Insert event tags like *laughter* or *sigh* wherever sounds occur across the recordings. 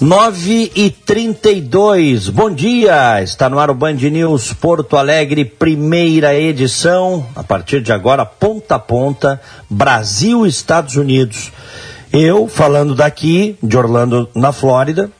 Nove e trinta e dois. Bom dia, está no ar o Band News Porto Alegre, primeira edição, a partir de agora, ponta a ponta, Brasil, Estados Unidos. Eu, falando daqui, de Orlando, na Flórida,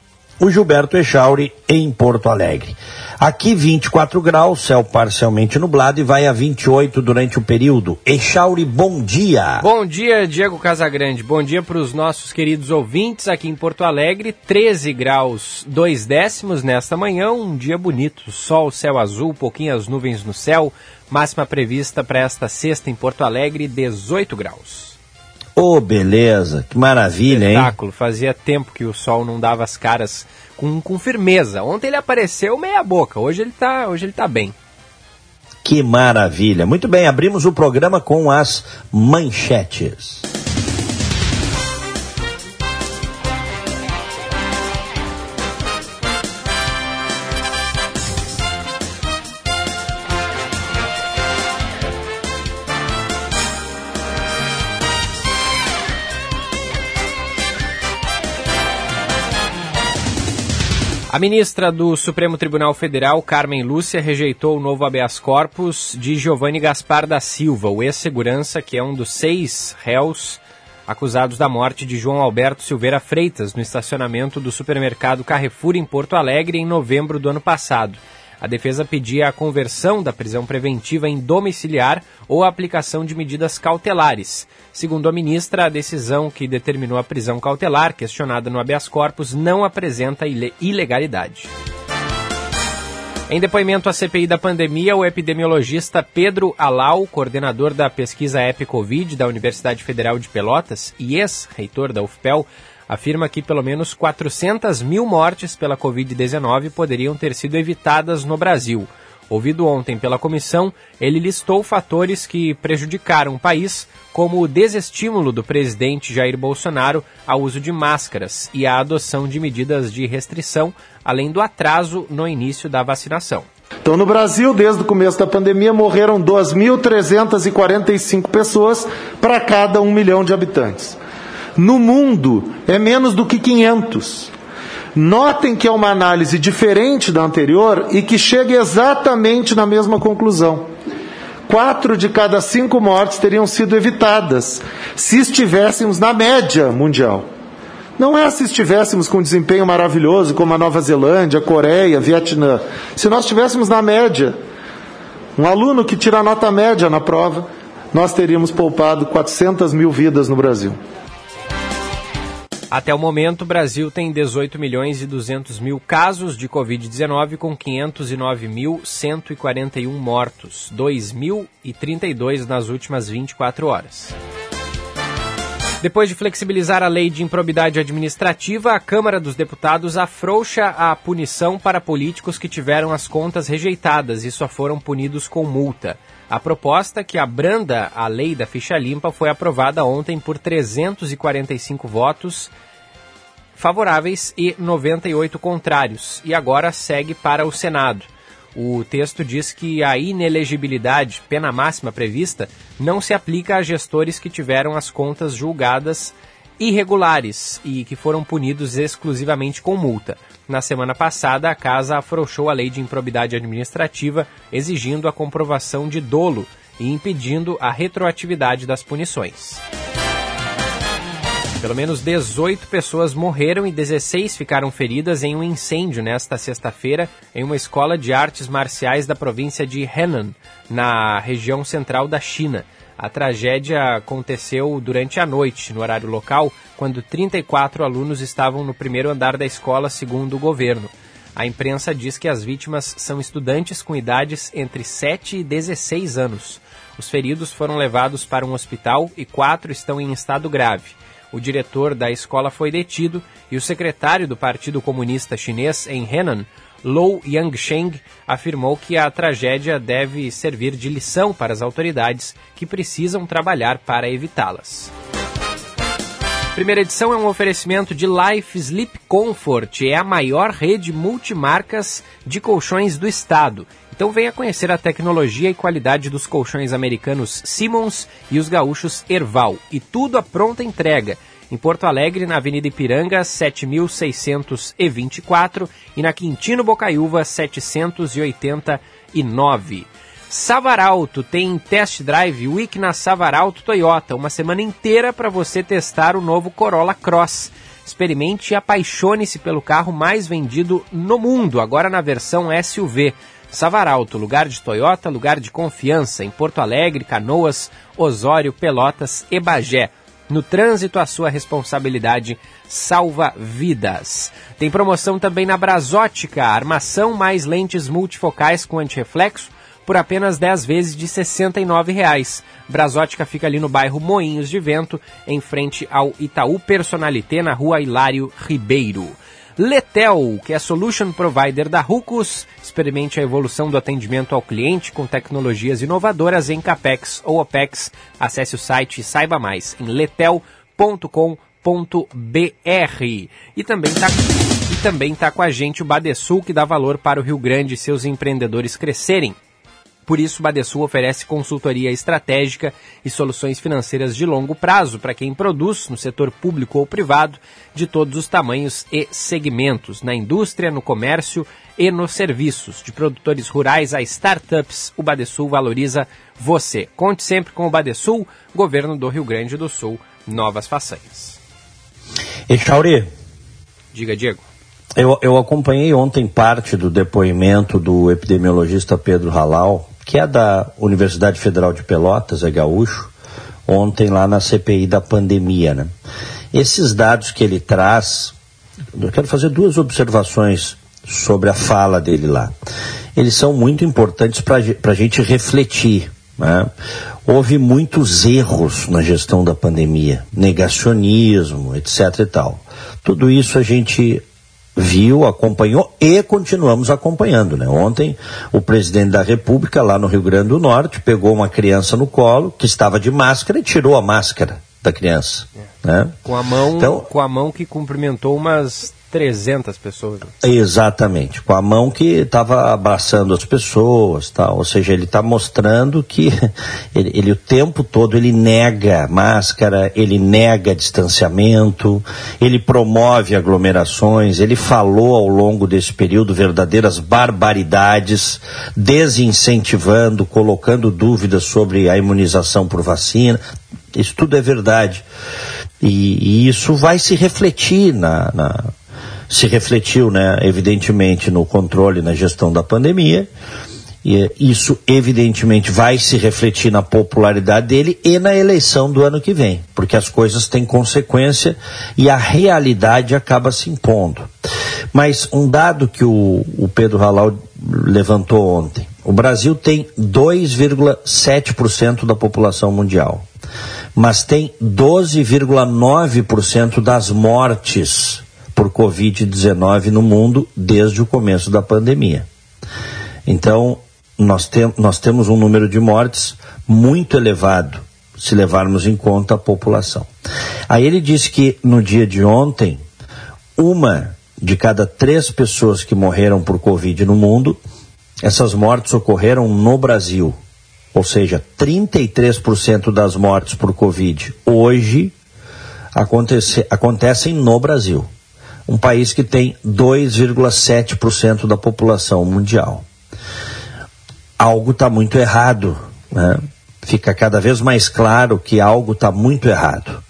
o Gilberto Echauri, em Porto Alegre. Aqui 24 graus, céu parcialmente nublado e vai a 28 durante o período. Echauri, bom dia. Bom dia, Diego Casagrande. Bom dia para os nossos queridos ouvintes aqui em Porto Alegre. 13 graus, 2 décimos nesta manhã, um dia bonito. Sol, céu azul, pouquinhas nuvens no céu. Máxima prevista para esta sexta em Porto Alegre, 18 graus. Ô, oh, beleza, que maravilha, hein? Espetáculo, fazia tempo que o sol não dava as caras com, com firmeza. Ontem ele apareceu meia boca, hoje ele tá, hoje ele tá bem. Que maravilha. Muito bem, abrimos o programa com as manchetes. A ministra do Supremo Tribunal Federal, Carmen Lúcia, rejeitou o novo habeas corpus de Giovanni Gaspar da Silva, o ex-segurança, que é um dos seis réus acusados da morte de João Alberto Silveira Freitas no estacionamento do supermercado Carrefour em Porto Alegre em novembro do ano passado. A defesa pedia a conversão da prisão preventiva em domiciliar ou a aplicação de medidas cautelares. Segundo a ministra, a decisão que determinou a prisão cautelar, questionada no habeas corpus, não apresenta ilegalidade. Em depoimento à CPI da pandemia, o epidemiologista Pedro Alau, coordenador da pesquisa EpiCovid da Universidade Federal de Pelotas e ex-reitor da UFPEL, afirma que pelo menos 400 mil mortes pela Covid-19 poderiam ter sido evitadas no Brasil. Ouvido ontem pela comissão, ele listou fatores que prejudicaram o país, como o desestímulo do presidente Jair Bolsonaro ao uso de máscaras e a adoção de medidas de restrição, além do atraso no início da vacinação. Então, no Brasil, desde o começo da pandemia, morreram 2.345 pessoas para cada um milhão de habitantes. No mundo, é menos do que 500. Notem que é uma análise diferente da anterior e que chega exatamente na mesma conclusão. Quatro de cada cinco mortes teriam sido evitadas se estivéssemos na média mundial. Não é se estivéssemos com um desempenho maravilhoso como a Nova Zelândia, Coreia, Vietnã. Se nós estivéssemos na média, um aluno que tira nota média na prova, nós teríamos poupado 400 mil vidas no Brasil. Até o momento, o Brasil tem 18 milhões e 200 mil casos de Covid-19, com 509.141 mortos, 2.032 nas últimas 24 horas. Depois de flexibilizar a lei de improbidade administrativa, a Câmara dos Deputados afrouxa a punição para políticos que tiveram as contas rejeitadas e só foram punidos com multa. A proposta que abranda a lei da ficha limpa foi aprovada ontem por 345 votos favoráveis e 98 contrários, e agora segue para o Senado. O texto diz que a inelegibilidade, pena máxima prevista, não se aplica a gestores que tiveram as contas julgadas irregulares e que foram punidos exclusivamente com multa. Na semana passada, a Casa afrouxou a lei de improbidade administrativa, exigindo a comprovação de dolo e impedindo a retroatividade das punições. Pelo menos 18 pessoas morreram e 16 ficaram feridas em um incêndio nesta sexta-feira em uma escola de artes marciais da província de Henan, na região central da China. A tragédia aconteceu durante a noite, no horário local, quando 34 alunos estavam no primeiro andar da escola, segundo o governo. A imprensa diz que as vítimas são estudantes com idades entre 7 e 16 anos. Os feridos foram levados para um hospital e quatro estão em estado grave. O diretor da escola foi detido e o secretário do Partido Comunista Chinês em Henan Lou Yangsheng afirmou que a tragédia deve servir de lição para as autoridades que precisam trabalhar para evitá-las. primeira edição é um oferecimento de Life Sleep Comfort, é a maior rede multimarcas de colchões do estado. Então venha conhecer a tecnologia e qualidade dos colchões americanos Simmons e os gaúchos Erval. E tudo a pronta entrega. Em Porto Alegre, na Avenida Ipiranga, 7624 e na Quintino Bocaiúva, 789. Savaralto tem test drive week na Savaralto Toyota, uma semana inteira para você testar o novo Corolla Cross. Experimente e apaixone-se pelo carro mais vendido no mundo, agora na versão SUV. Savaralto, lugar de Toyota, lugar de confiança em Porto Alegre, Canoas, Osório, Pelotas e Bagé. No trânsito, a sua responsabilidade salva vidas. Tem promoção também na Brasótica, armação mais lentes multifocais com antirreflexo por apenas 10 vezes de R$ 69,00. Brasótica fica ali no bairro Moinhos de Vento, em frente ao Itaú Personalité, na rua Hilário Ribeiro. Letel, que é Solution Provider da Rucos, experimente a evolução do atendimento ao cliente com tecnologias inovadoras em CAPEX ou OPEX. Acesse o site e saiba mais em letel.com.br. E também está e também tá com a gente o Badesul, que dá valor para o Rio Grande e seus empreendedores crescerem. Por isso, o Badesul oferece consultoria estratégica e soluções financeiras de longo prazo para quem produz, no setor público ou privado, de todos os tamanhos e segmentos, na indústria, no comércio e nos serviços. De produtores rurais a startups, o Badesul valoriza você. Conte sempre com o Badesul, governo do Rio Grande do Sul. Novas façanhas. E Chauri, Diga, Diego. eu, eu acompanhei ontem parte do depoimento do epidemiologista Pedro Halal, que é da Universidade Federal de Pelotas, é gaúcho, ontem lá na CPI da pandemia. Né? Esses dados que ele traz, eu quero fazer duas observações sobre a fala dele lá. Eles são muito importantes para a gente refletir. Né? Houve muitos erros na gestão da pandemia, negacionismo, etc. e tal. Tudo isso a gente viu, acompanhou e continuamos acompanhando. Né? Ontem, o presidente da República, lá no Rio Grande do Norte, pegou uma criança no colo que estava de máscara e tirou a máscara da criança. Né? Com a mão, Então- com a mão que cumprimentou umas 300 pessoas. Exatamente, com a mão que estava abraçando as pessoas, tal. ou seja, ele está mostrando que *laughs* ele, ele o tempo todo ele nega máscara, ele nega distanciamento, ele promove aglomerações, ele falou ao longo desse período verdadeiras barbaridades, desincentivando, colocando dúvidas sobre a imunização por vacina. Isso tudo é verdade. E, e isso vai se refletir na, na- se refletiu, né, evidentemente, no controle, na gestão da pandemia. E isso, evidentemente, vai se refletir na popularidade dele e na eleição do ano que vem, porque as coisas têm consequência e a realidade acaba se impondo. Mas um dado que o, o Pedro Halal levantou ontem: o Brasil tem 2,7% da população mundial, mas tem 12,9% das mortes por Covid-19 no mundo desde o começo da pandemia. Então, nós, nós temos um número de mortes muito elevado, se levarmos em conta a população. Aí ele disse que no dia de ontem, uma de cada três pessoas que morreram por Covid no mundo, essas mortes ocorreram no Brasil. Ou seja, 33% das mortes por Covid hoje acontece, acontecem no Brasil. Um país que tem 2,7% da população mundial algo está muito errado. Né? Fica cada vez mais claro que algo está muito errado.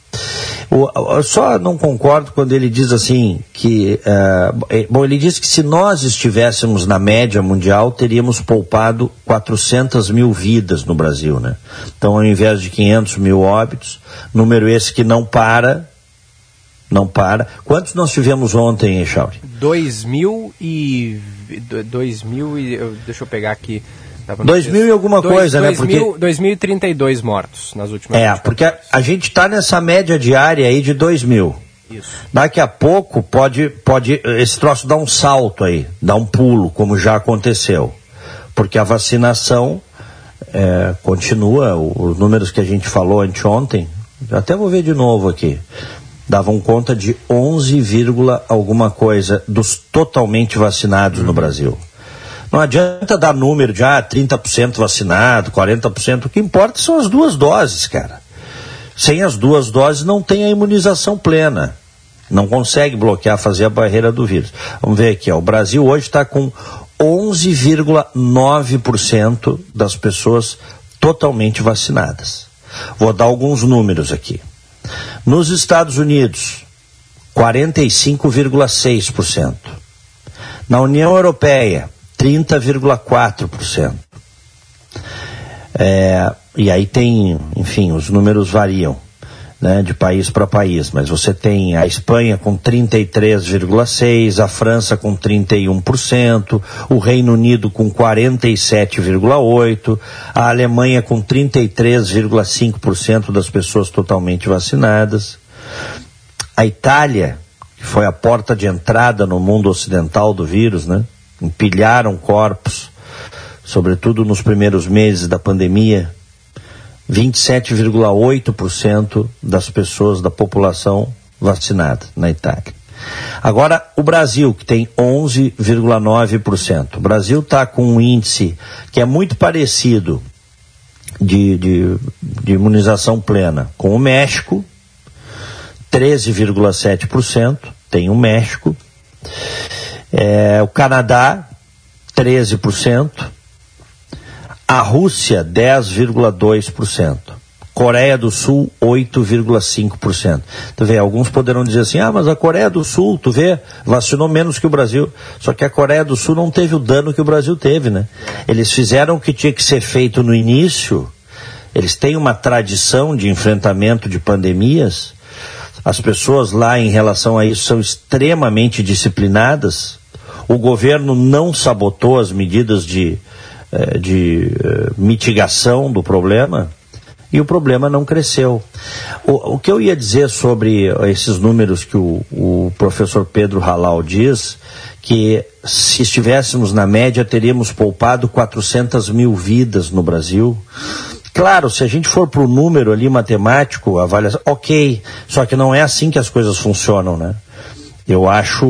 Eu só não concordo quando ele diz assim que. eh, bom, ele diz que se nós estivéssemos na média mundial, teríamos poupado 400 mil vidas no Brasil. Né? Então, ao invés de 500 mil óbitos, número esse que não para. Não para. Quantos nós tivemos ontem, Echauri? 2000 e... 2000 e... Deixa eu pegar aqui. Tava no 2000 texto. e alguma coisa, né? 2000, Porque- 2032 mortos nas últimas É, 24 porque a, a gente está nessa média diária aí de 2 mil. Isso. Daqui a pouco pode, pode esse troço dar um salto aí, dar um pulo, como já aconteceu. Porque a vacinação é, continua, os números que a gente falou anteontem, até vou ver de novo aqui. Davam conta de 11, alguma coisa dos totalmente vacinados no Brasil. Não adianta dar número de ah, 30% vacinado, 40%. O que importa são as duas doses, cara. Sem as duas doses não tem a imunização plena. Não consegue bloquear, fazer a barreira do vírus. Vamos ver aqui, ó. o Brasil hoje está com 11,9% das pessoas totalmente vacinadas. Vou dar alguns números aqui. Nos Estados Unidos, 45,6%. Na União Europeia, 30,4%. É, e aí tem, enfim, os números variam né, de país para país, mas você tem a Espanha com 33,6%, a França com 31%, o Reino Unido com 47,8%, a Alemanha com 33,5% das pessoas totalmente vacinadas, a Itália, que foi a porta de entrada no mundo ocidental do vírus, né, empilharam corpos, sobretudo nos primeiros meses da pandemia, 27,8% das pessoas da população vacinada na Itália. Agora, o Brasil, que tem 11,9%. O Brasil está com um índice que é muito parecido de, de, de imunização plena com o México, 13,7%. Tem o México. É, o Canadá, 13%. A Rússia, 10,2%. Coreia do Sul, 8,5%. Tu vê, alguns poderão dizer assim, ah, mas a Coreia do Sul, tu vê, vacinou menos que o Brasil. Só que a Coreia do Sul não teve o dano que o Brasil teve, né? Eles fizeram o que tinha que ser feito no início, eles têm uma tradição de enfrentamento de pandemias, as pessoas lá em relação a isso são extremamente disciplinadas, o governo não sabotou as medidas de de eh, mitigação do problema e o problema não cresceu. O, o, que eu ia dizer sobre esses números que o, o professor Pedro Halal diz, que se estivéssemos na média teríamos poupado 400 mil vidas no Brasil. Claro, se a gente for para o número ali matemático, avaliação, ok, só que não é assim que as coisas funcionam, né? Eu acho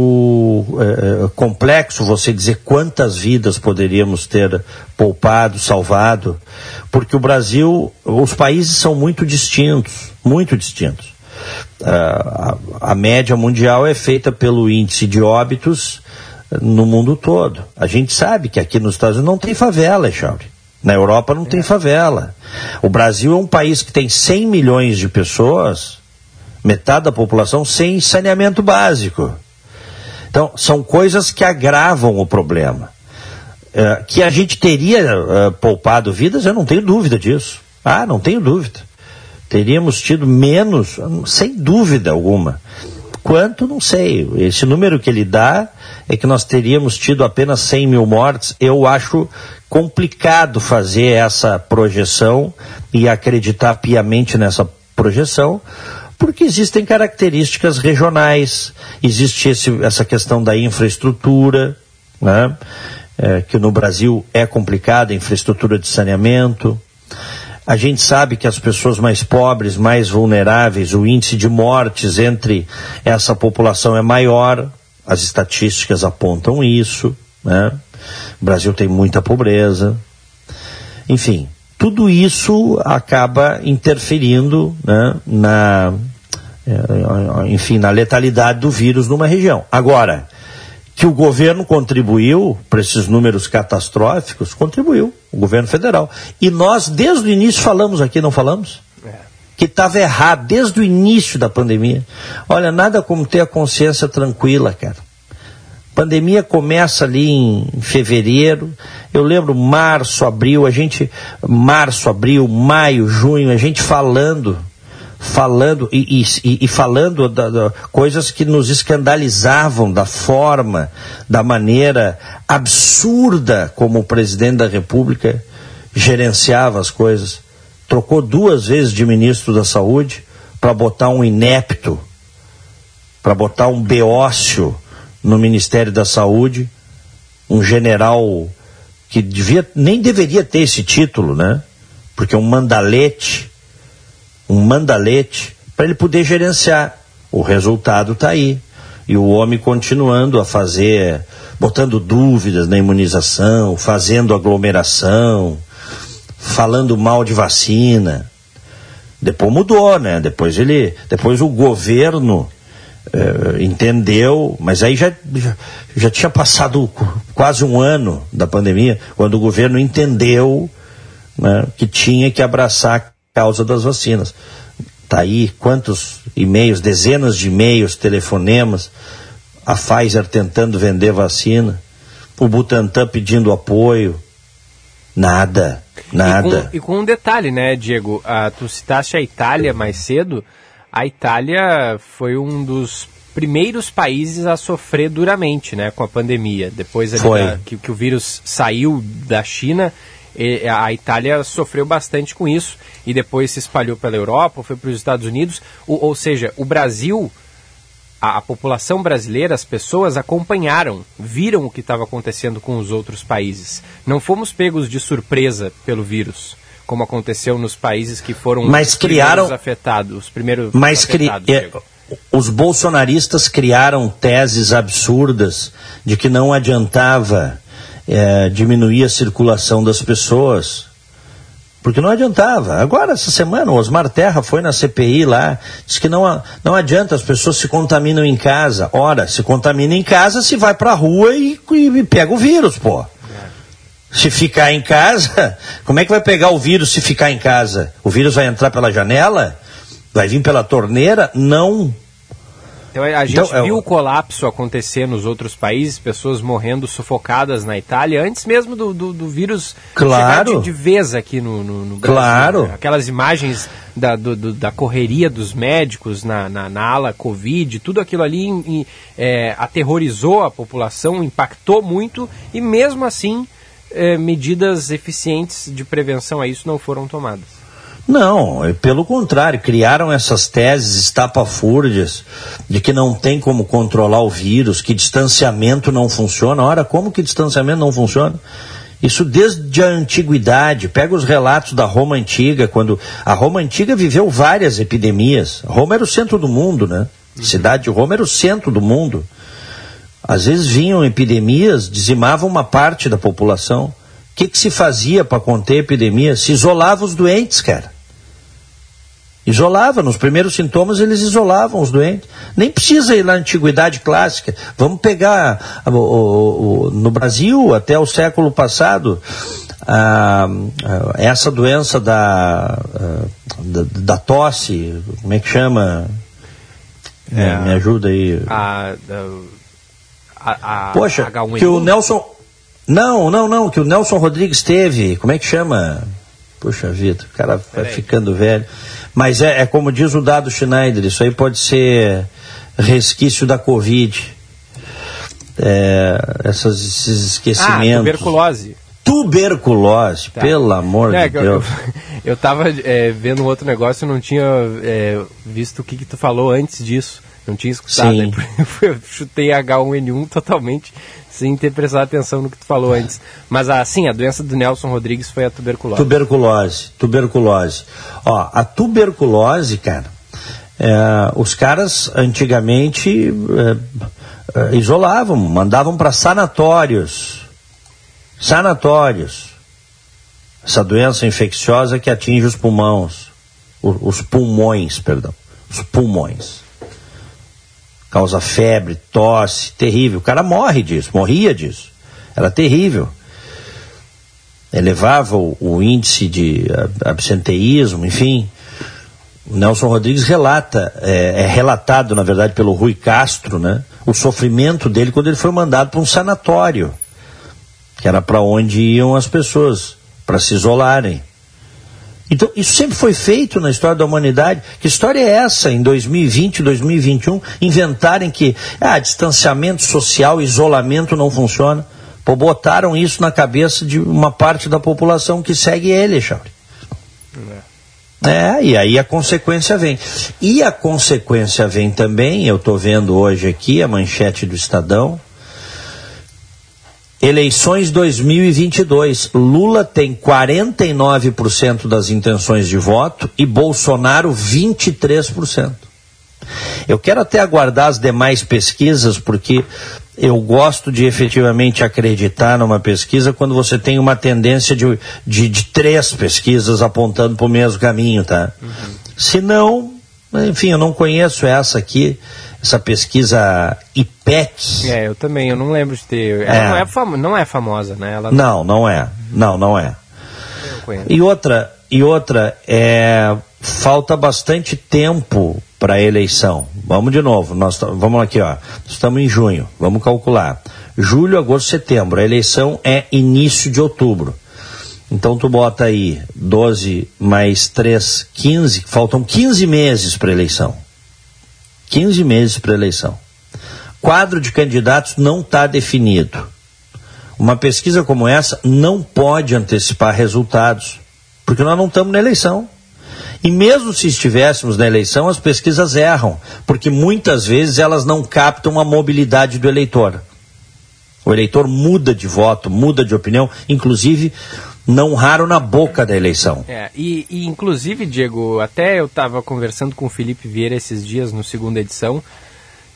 é, complexo você dizer quantas vidas poderíamos ter poupado, salvado, porque o Brasil, os países são muito distintos, muito distintos. a, a média mundial é feita pelo índice de óbitos no mundo todo. A gente sabe que aqui nos Estados Unidos não tem favela, Chauri. Na Europa não tem favela. O Brasil é um país que tem 100 milhões de pessoas metade da população sem saneamento básico. Então, são coisas que agravam o problema. É, que a gente teria é, poupado vidas, eu não tenho dúvida disso. Ah, não tenho dúvida. Teríamos tido menos, sem dúvida alguma. Quanto, não sei. Esse número que ele dá é que nós teríamos tido apenas 100 mil mortes. Eu acho complicado fazer essa projeção e acreditar piamente nessa projeção, porque existem características regionais, existe esse, essa questão da infraestrutura, né? É, que no Brasil é complicada, infraestrutura de saneamento. A gente sabe que as pessoas mais pobres, mais vulneráveis, o índice de mortes entre essa população é maior, as estatísticas apontam isso. Né? O Brasil tem muita pobreza. Enfim, tudo isso acaba interferindo né, na, é, enfim, na letalidade do vírus numa região. Agora, que o governo contribuiu para esses números catastróficos, contribuiu, o governo federal. E nós, desde o início, falamos aqui, não falamos? É. Que estava errado, desde o início da pandemia. Olha, nada como ter a consciência tranquila, cara. Pandemia começa ali em fevereiro. Eu lembro março, abril, a gente março, abril, maio, junho, a gente falando falando e, e, e falando da, da, coisas que nos escandalizavam da forma, da maneira absurda como o presidente da República gerenciava as coisas. Trocou duas vezes de ministro da Saúde para botar um inepto, para botar um beócio no Ministério da Saúde, um general que devia, nem deveria ter esse título, né? Porque é um mandalete um mandalete para ele poder gerenciar. O resultado está aí. E o homem continuando a fazer, botando dúvidas na imunização, fazendo aglomeração, falando mal de vacina. Depois mudou, né? Depois ele, depois o governo eh, entendeu, mas aí já, já, já tinha passado quase um ano da pandemia, quando o governo entendeu né, que tinha que abraçar a causa das vacinas. Está aí quantos e-mails, dezenas de e-mails, telefonemas, a Pfizer tentando vender vacina, o Butantan pedindo apoio, nada, nada. E com, e com um detalhe, né, Diego? Ah, tu citaste a Itália mais cedo, a Itália foi um dos primeiros países a sofrer duramente né, com a pandemia. Depois da, que, que, o vírus saiu da China, a Itália sofreu bastante com isso e depois se espalhou pela Europa, foi para os Estados Unidos. O, ou seja, o Brasil, a, a, população brasileira, as pessoas acompanharam, viram o que estava acontecendo com os outros países. Não fomos pegos de surpresa pelo vírus como aconteceu nos países que foram mas criaram, afetados. Os primeiros mas afetados, cri, é, os bolsonaristas criaram teses absurdas de que não adiantava é, diminuir a circulação das pessoas. Porque não adiantava. Agora, essa semana, o Osmar Terra foi na CPI lá, disse que não, não adianta, as pessoas se contaminam em casa. Ora, se contamina em casa, se vai para a rua e, e pega o vírus, pô. Se ficar em casa, *laughs* como é que vai pegar o vírus se ficar em casa? O vírus vai entrar pela janela? Vai vir pela torneira? Não. Então, a gente então, viu é... o colapso acontecer nos outros países, pessoas morrendo sufocadas na Itália, antes mesmo do, do, do vírus claro. de, de, vez aqui no, no, no Brasil. Claro. Né? Aquelas imagens da, do, da correria dos médicos na, na, na, ala Covid, tudo aquilo ali em, é, aterrorizou a população, impactou muito e mesmo assim é, medidas eficientes de prevenção a isso não foram tomadas. Não, é pelo contrário, criaram essas teses estapafúrdias de que não tem como controlar o vírus, que distanciamento não funciona. Ora, como que distanciamento não funciona? Isso desde a antiguidade. Pega os relatos da Roma antiga, quando a Roma antiga viveu várias epidemias. Roma era o centro do mundo, né? Cidade de Roma era o centro do mundo. Às vezes vinham epidemias, dizimavam uma parte da população. O que, que se fazia para conter a epidemia? Se isolava os doentes, cara. Isolava, nos primeiros sintomas eles isolavam os doentes. Nem precisa ir na antiguidade clássica. Vamos pegar o, o, o, no Brasil, até o século passado, a, a, essa doença da, a, da, da, tosse, como é que chama? É, me ajuda aí. A, a, a Poxa, H1N1? que o Nelson. Não, não, não, que o Nelson Rodrigues teve. Como é que chama? Puxa vida, o cara vai ficando velho. Mas é, é como diz o dado Schneider, isso aí pode ser resquício da Covid. É, essas, esses esquecimentos. Ah, tuberculose. Tuberculose, tá. pelo amor é, de Deus. *laughs* Eu, estava é, vendo um outro negócio e não tinha é, visto o que, que tu falou antes disso. Não tinha escutado. Né? *laughs* Eu chutei H1N1 totalmente sem ter prestado atenção no que tu falou antes. Mas assim, a doença do Nelson Rodrigues foi a tuberculose. Tuberculose, tuberculose. Ó, a tuberculose, cara, é, os caras antigamente é, é, isolavam, mandavam para sanatórios. Sanatórios. Essa doença infecciosa que atinge os pulmões, os pulmões, perdão, os pulmões causa febre, tosse, terrível. O cara morre disso, morria disso. Era terrível. Elevava o, o índice de absenteísmo, enfim. O Nelson Rodrigues relata, é, é, relatado, na verdade, pelo Rui Castro, né? O sofrimento dele quando ele foi mandado para um sanatório, que era para onde iam as pessoas, para se isolarem. Então, isso sempre foi feito na história da humanidade. Que história é essa, em 2020, 2021, inventarem que ah, distanciamento social, isolamento não funciona? Pô, botaram isso na cabeça de uma parte da população que segue ele, Chauri. É. é, e aí a consequência vem. E a consequência vem também, eu estou vendo hoje aqui a manchete do Estadão, Eleições 2022. Lula tem 49% das intenções de voto e Bolsonaro 23%. Eu quero até aguardar as demais pesquisas, porque eu gosto de efetivamente acreditar numa pesquisa quando você tem uma tendência de, de, de três pesquisas apontando para o mesmo caminho, tá? Uhum. Se não, enfim, eu não conheço essa aqui, essa pesquisa IPEC. É, eu também, eu não lembro de ter. Ela é. Não, é famo, não é famosa, né? Ela... Não, não é. Não, não é. E outra, e outra, é, falta bastante tempo para a eleição. Vamos de novo, nós vamos aqui, ó. Estamos em junho, vamos calcular. Julho, agosto, setembro. A eleição é início de outubro. Então tu bota aí 12 mais 3, 15, faltam 15 meses para a eleição. 15 meses para a eleição. Quadro de candidatos não está definido. Uma pesquisa como essa não pode antecipar resultados, porque nós não estamos na eleição. E mesmo se estivéssemos na eleição, as pesquisas erram, porque muitas vezes elas não captam a mobilidade do eleitor. O eleitor muda de voto, muda de opinião, inclusive não raro na boca da eleição. É, e, e inclusive, Diego, até eu estava conversando com o Felipe Vieira esses dias no segunda edição.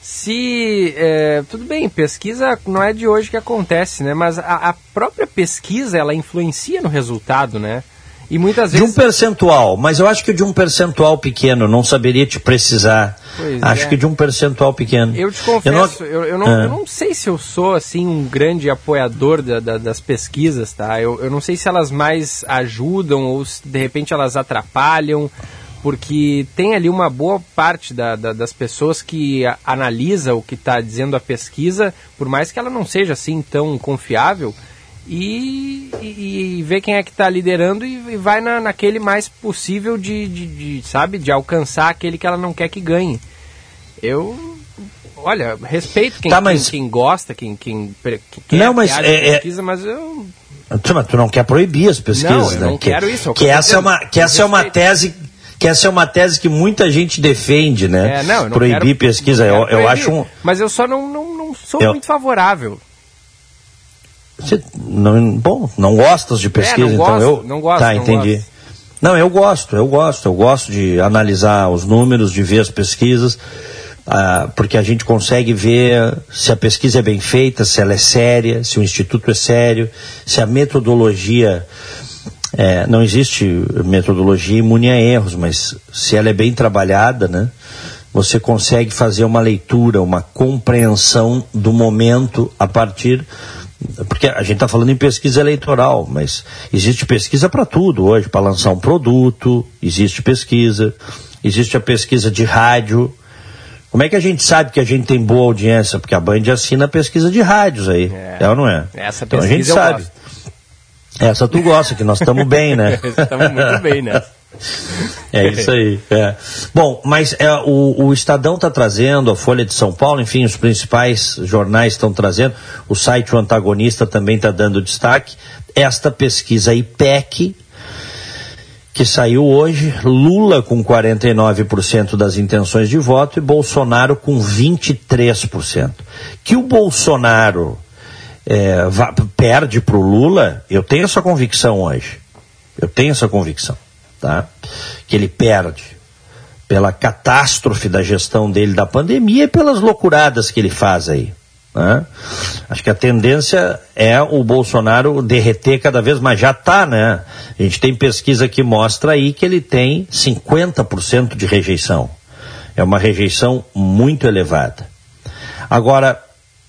Se é, tudo bem, pesquisa não é de hoje que acontece, né? Mas a, a própria pesquisa ela influencia no resultado, né? E muitas vezes... De um percentual, mas eu acho que de um percentual pequeno, não saberia te precisar. Pois acho é. que de um percentual pequeno. Eu te confesso, eu não, eu, eu, não, ah. eu não sei se eu sou assim um grande apoiador da, da, das pesquisas, tá? Eu, eu não sei se elas mais ajudam ou se de repente elas atrapalham, porque tem ali uma boa parte da, da, das pessoas que analisa o que está dizendo a pesquisa, por mais que ela não seja assim tão confiável, e, e, e ver quem é que está liderando e, e, vai na, naquele mais possível de, de, de, sabe, de alcançar aquele que ela não quer que ganhe. Eu, olha, respeito quem, tá, mas... quem, quem, gosta, quem, quem, quem não, mas é, é, pesquisa, mas eu... Mas tu não quer proibir as pesquisas, não, né? não que, quero isso. Que essa, é uma, que essa é uma tese que essa é uma tese que muita gente defende, né? É, não, proibir quero, pesquisa. Eu, eu acho um... Mas eu só não, não, não sou eu... muito favorável. Você não, bom, não gostas de pesquisa, é, então eu. Não gosto, tá, não entendi. Gosto. Não, eu gosto, eu gosto, eu gosto de analisar os números, de ver as pesquisas, ah, porque a gente consegue ver se a pesquisa é bem feita, se ela é séria, se o instituto é sério, se a metodologia é, não existe metodologia imune a erros, mas se ela é bem trabalhada, né, você consegue fazer uma leitura, uma compreensão do momento a partir porque a gente está falando em pesquisa eleitoral, mas existe pesquisa para tudo hoje, para lançar um produto, existe pesquisa, existe a pesquisa de rádio. Como é que a gente sabe que a gente tem boa audiência? Porque a Band assina a pesquisa de rádios aí, é, é ou não é? Essa então a gente sabe. Gosto. Essa tu gosta, que nós estamos bem, né? *laughs* estamos muito bem, né? *laughs* É isso aí. É. Bom, mas é, o, o Estadão está trazendo, a Folha de São Paulo, enfim, os principais jornais estão trazendo, o site O Antagonista também está dando destaque. Esta pesquisa IPEC, que saiu hoje, Lula com 49% das intenções de voto e Bolsonaro com 23%. Que o Bolsonaro é, perde para o Lula, eu tenho essa convicção hoje. Eu tenho essa convicção tá? que ele perde pela catástrofe da gestão dele da pandemia e pelas loucuradas que ele faz aí. Né? Acho que a tendência é o Bolsonaro derreter cada vez mais. Já está, né? A gente tem pesquisa que mostra aí que ele tem 50% de rejeição. É uma rejeição muito elevada. Agora,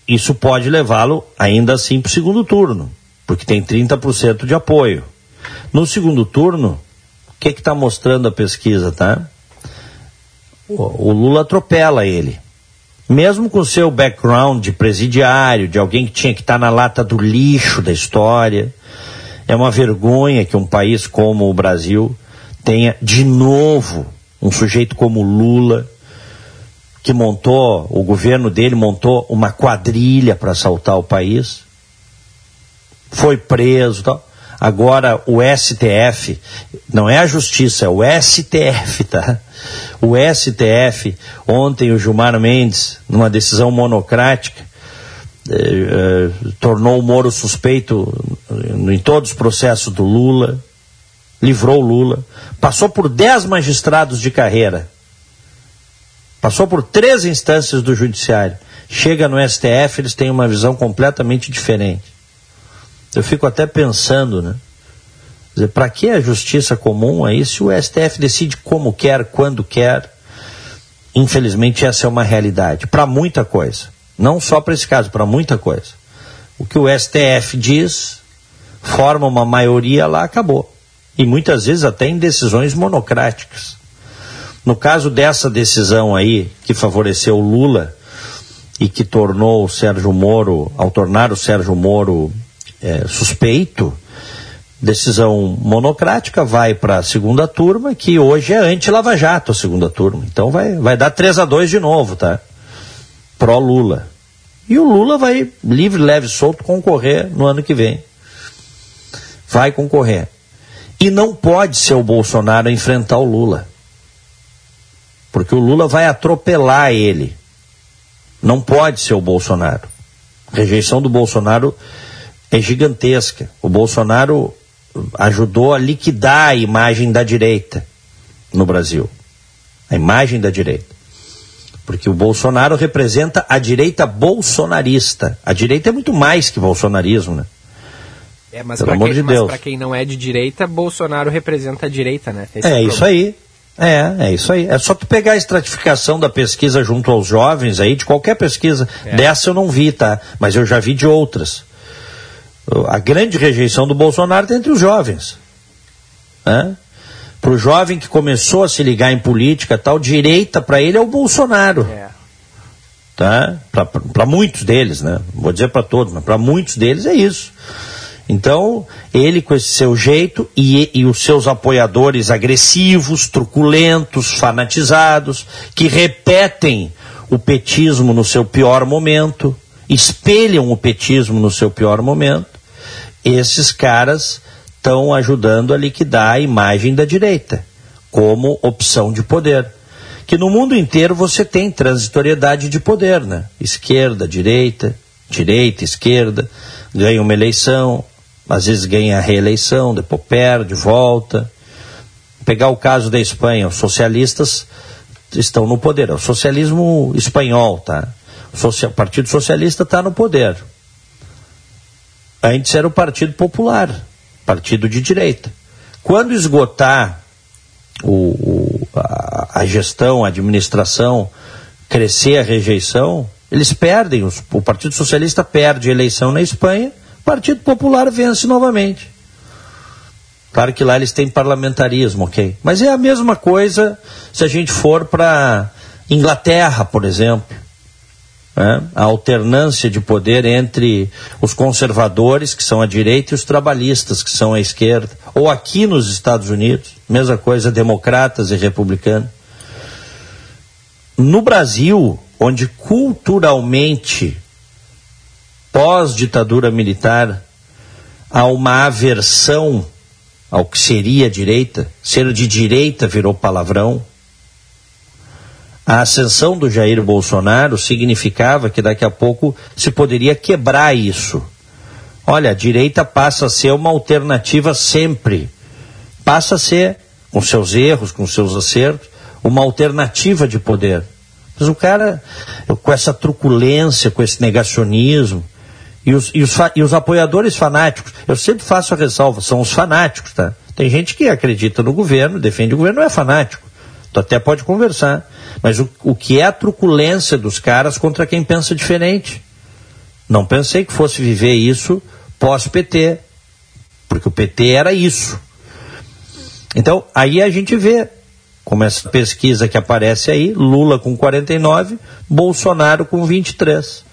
isso pode levá-lo ainda assim para o segundo turno, porque tem 30% de apoio. No segundo turno, que está mostrando a pesquisa, tá? O, o Lula atropela ele. Mesmo com seu background de presidiário, de alguém que tinha que estar tá na lata do lixo da história, é uma vergonha que um país como o Brasil tenha de novo um sujeito como Lula, que montou, o governo dele montou uma quadrilha para assaltar o país, foi preso tal. Agora o STF, não é a justiça, é o STF, tá? O STF, ontem o Gilmar Mendes, numa decisão monocrática, eh, eh, tornou o Moro suspeito em todos os processos do Lula, livrou o Lula, passou por dez magistrados de carreira Passou por três instâncias do judiciário. Chega no STF, eles têm uma visão completamente diferente. Eu fico até pensando, né? Para que a justiça comum aí se o STF decide como quer, quando quer? Infelizmente, essa é uma realidade. Para muita coisa. Não só para esse caso, para muita coisa. O que o STF diz, forma uma maioria lá, acabou. E muitas vezes até em decisões monocráticas. No caso dessa decisão aí, que favoreceu o Lula e que tornou o Sérgio Moro, ao tornar o Sérgio Moro é, suspeito, decisão monocrática, vai para a segunda turma, que hoje é anti-Lava Jato a segunda turma. Então vai, vai dar 3 a 2 de novo, tá? Pró-Lula. E o Lula vai livre, leve, solto concorrer no ano que vem. Vai concorrer. E não pode ser o Bolsonaro enfrentar o Lula. Porque o Lula vai atropelar ele. Não pode ser o Bolsonaro. A rejeição do Bolsonaro é gigantesca. O Bolsonaro ajudou a liquidar a imagem da direita no Brasil. A imagem da direita. Porque o Bolsonaro representa a direita bolsonarista. A direita é muito mais que bolsonarismo, né? É, mas para quem, de quem, não é de direita, Bolsonaro representa a direita, né? Esse é, é isso aí. É, é isso aí. É só tu pegar a estratificação da pesquisa junto aos jovens aí, de qualquer pesquisa. É. Dessa eu não vi, tá? Mas eu já vi de outras. A grande rejeição do Bolsonaro está entre os jovens. Né? Para o jovem que começou a se ligar em política, tal, direita para ele é o Bolsonaro. É. Tá? Para muitos deles, né? Vou dizer para todos, mas para muitos deles é isso. Então, ele com esse seu jeito e, e, os seus apoiadores agressivos, truculentos, fanatizados, que repetem o petismo no seu pior momento, espelham o petismo no seu pior momento, esses caras estão ajudando a liquidar a imagem da direita como opção de poder. Que no mundo inteiro você tem transitoriedade de poder, né? Esquerda, direita, direita, esquerda, ganha uma eleição, às vezes ganha a reeleição, depois perde, volta. Pegar o caso da Espanha, os socialistas estão no poder, é o socialismo espanhol, tá? O Partido Socialista está no poder. Antes era o Partido Popular, partido de direita. Quando esgotar o, o, a, a, gestão, a administração, crescer a rejeição, eles perdem. Os, o Partido Socialista perde a eleição na Espanha Partido Popular vence novamente. Claro que lá eles têm parlamentarismo, ok? Mas é a mesma coisa se a gente for para Inglaterra, por exemplo. Né? A alternância de poder entre os conservadores, que são a direita, e os trabalhistas, que são a esquerda. Ou aqui nos Estados Unidos, mesma coisa, democratas e republicanos. No Brasil, onde culturalmente pós-ditadura militar, há uma aversão ao que seria direita, ser de direita virou palavrão. A ascensão do Jair Bolsonaro significava que daqui a pouco se poderia quebrar isso. Olha, a direita passa a ser uma alternativa sempre. Passa a ser, com seus erros, com seus acertos, uma alternativa de poder. Mas o cara, com essa truculência, com esse negacionismo, e os, e, os, e os apoiadores fanáticos, eu sempre faço a ressalva, são os fanáticos, tá? Tem gente que acredita no governo, defende o governo, não é fanático. Tu até pode conversar. Mas o, o que é a truculência dos caras contra quem pensa diferente? Não pensei que fosse viver isso pós-PT. Porque o PT era isso. Então, aí a gente vê, como essa pesquisa que aparece aí, Lula com 49, Bolsonaro com 23.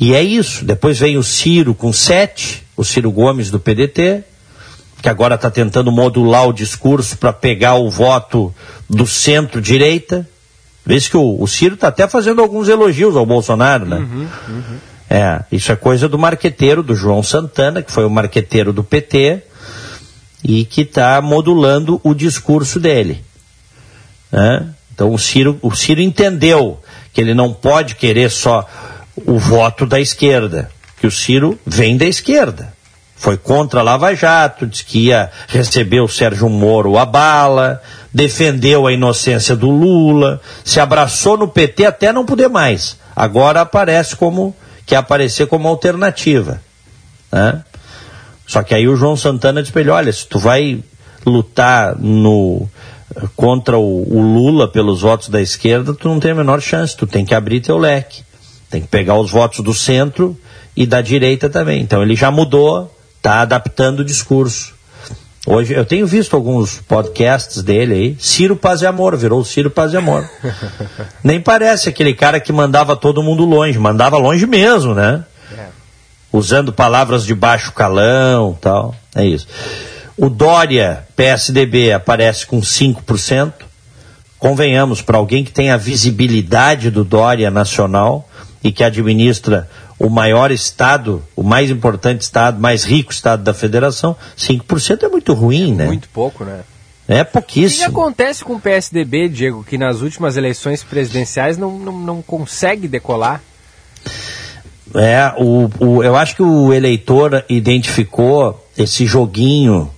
E é isso. Depois vem o Ciro com sete, o Ciro Gomes do PDT, que agora está tentando modular o discurso para pegar o voto do centro-direita. Vê que o, o Ciro está até fazendo alguns elogios ao Bolsonaro, né? Uhum, uhum. É, isso é coisa do marqueteiro, do João Santana, que foi o marqueteiro do PT, e que está modulando o discurso dele. Né? Então o Ciro, o Ciro entendeu que ele não pode querer só o voto da esquerda, que o Ciro vem da esquerda. Foi contra a Lava Jato, disse que ia receber o Sérgio Moro a bala, defendeu a inocência do Lula, se abraçou no PT até não poder mais. Agora aparece como quer aparecer como alternativa. Né? Só que aí o João Santana disse olha, se tu vai lutar no contra o, o, Lula pelos votos da esquerda, tu não tem a menor chance, tu tem que abrir teu leque. Tem que pegar os votos do centro e da direita também. Então ele já mudou, está adaptando o discurso. Hoje eu tenho visto alguns podcasts dele aí. Ciro Paz e Amor, virou Ciro Paz e Amor. *laughs* Nem parece aquele cara que mandava todo mundo longe, mandava longe mesmo, né? É. Usando palavras de baixo calão tal. É isso. O Dória, PSDB, aparece com 5%. Convenhamos, para alguém que tem a visibilidade do Dória nacional e que administra o maior estado, o mais importante estado, mais rico estado da federação, 5% é muito ruim, é né? Muito pouco, né? É pouquíssimo. O que acontece com o PSDB, Diego, que nas últimas eleições presidenciais não, não, não consegue decolar? É, o, o, eu acho que o eleitor identificou esse joguinho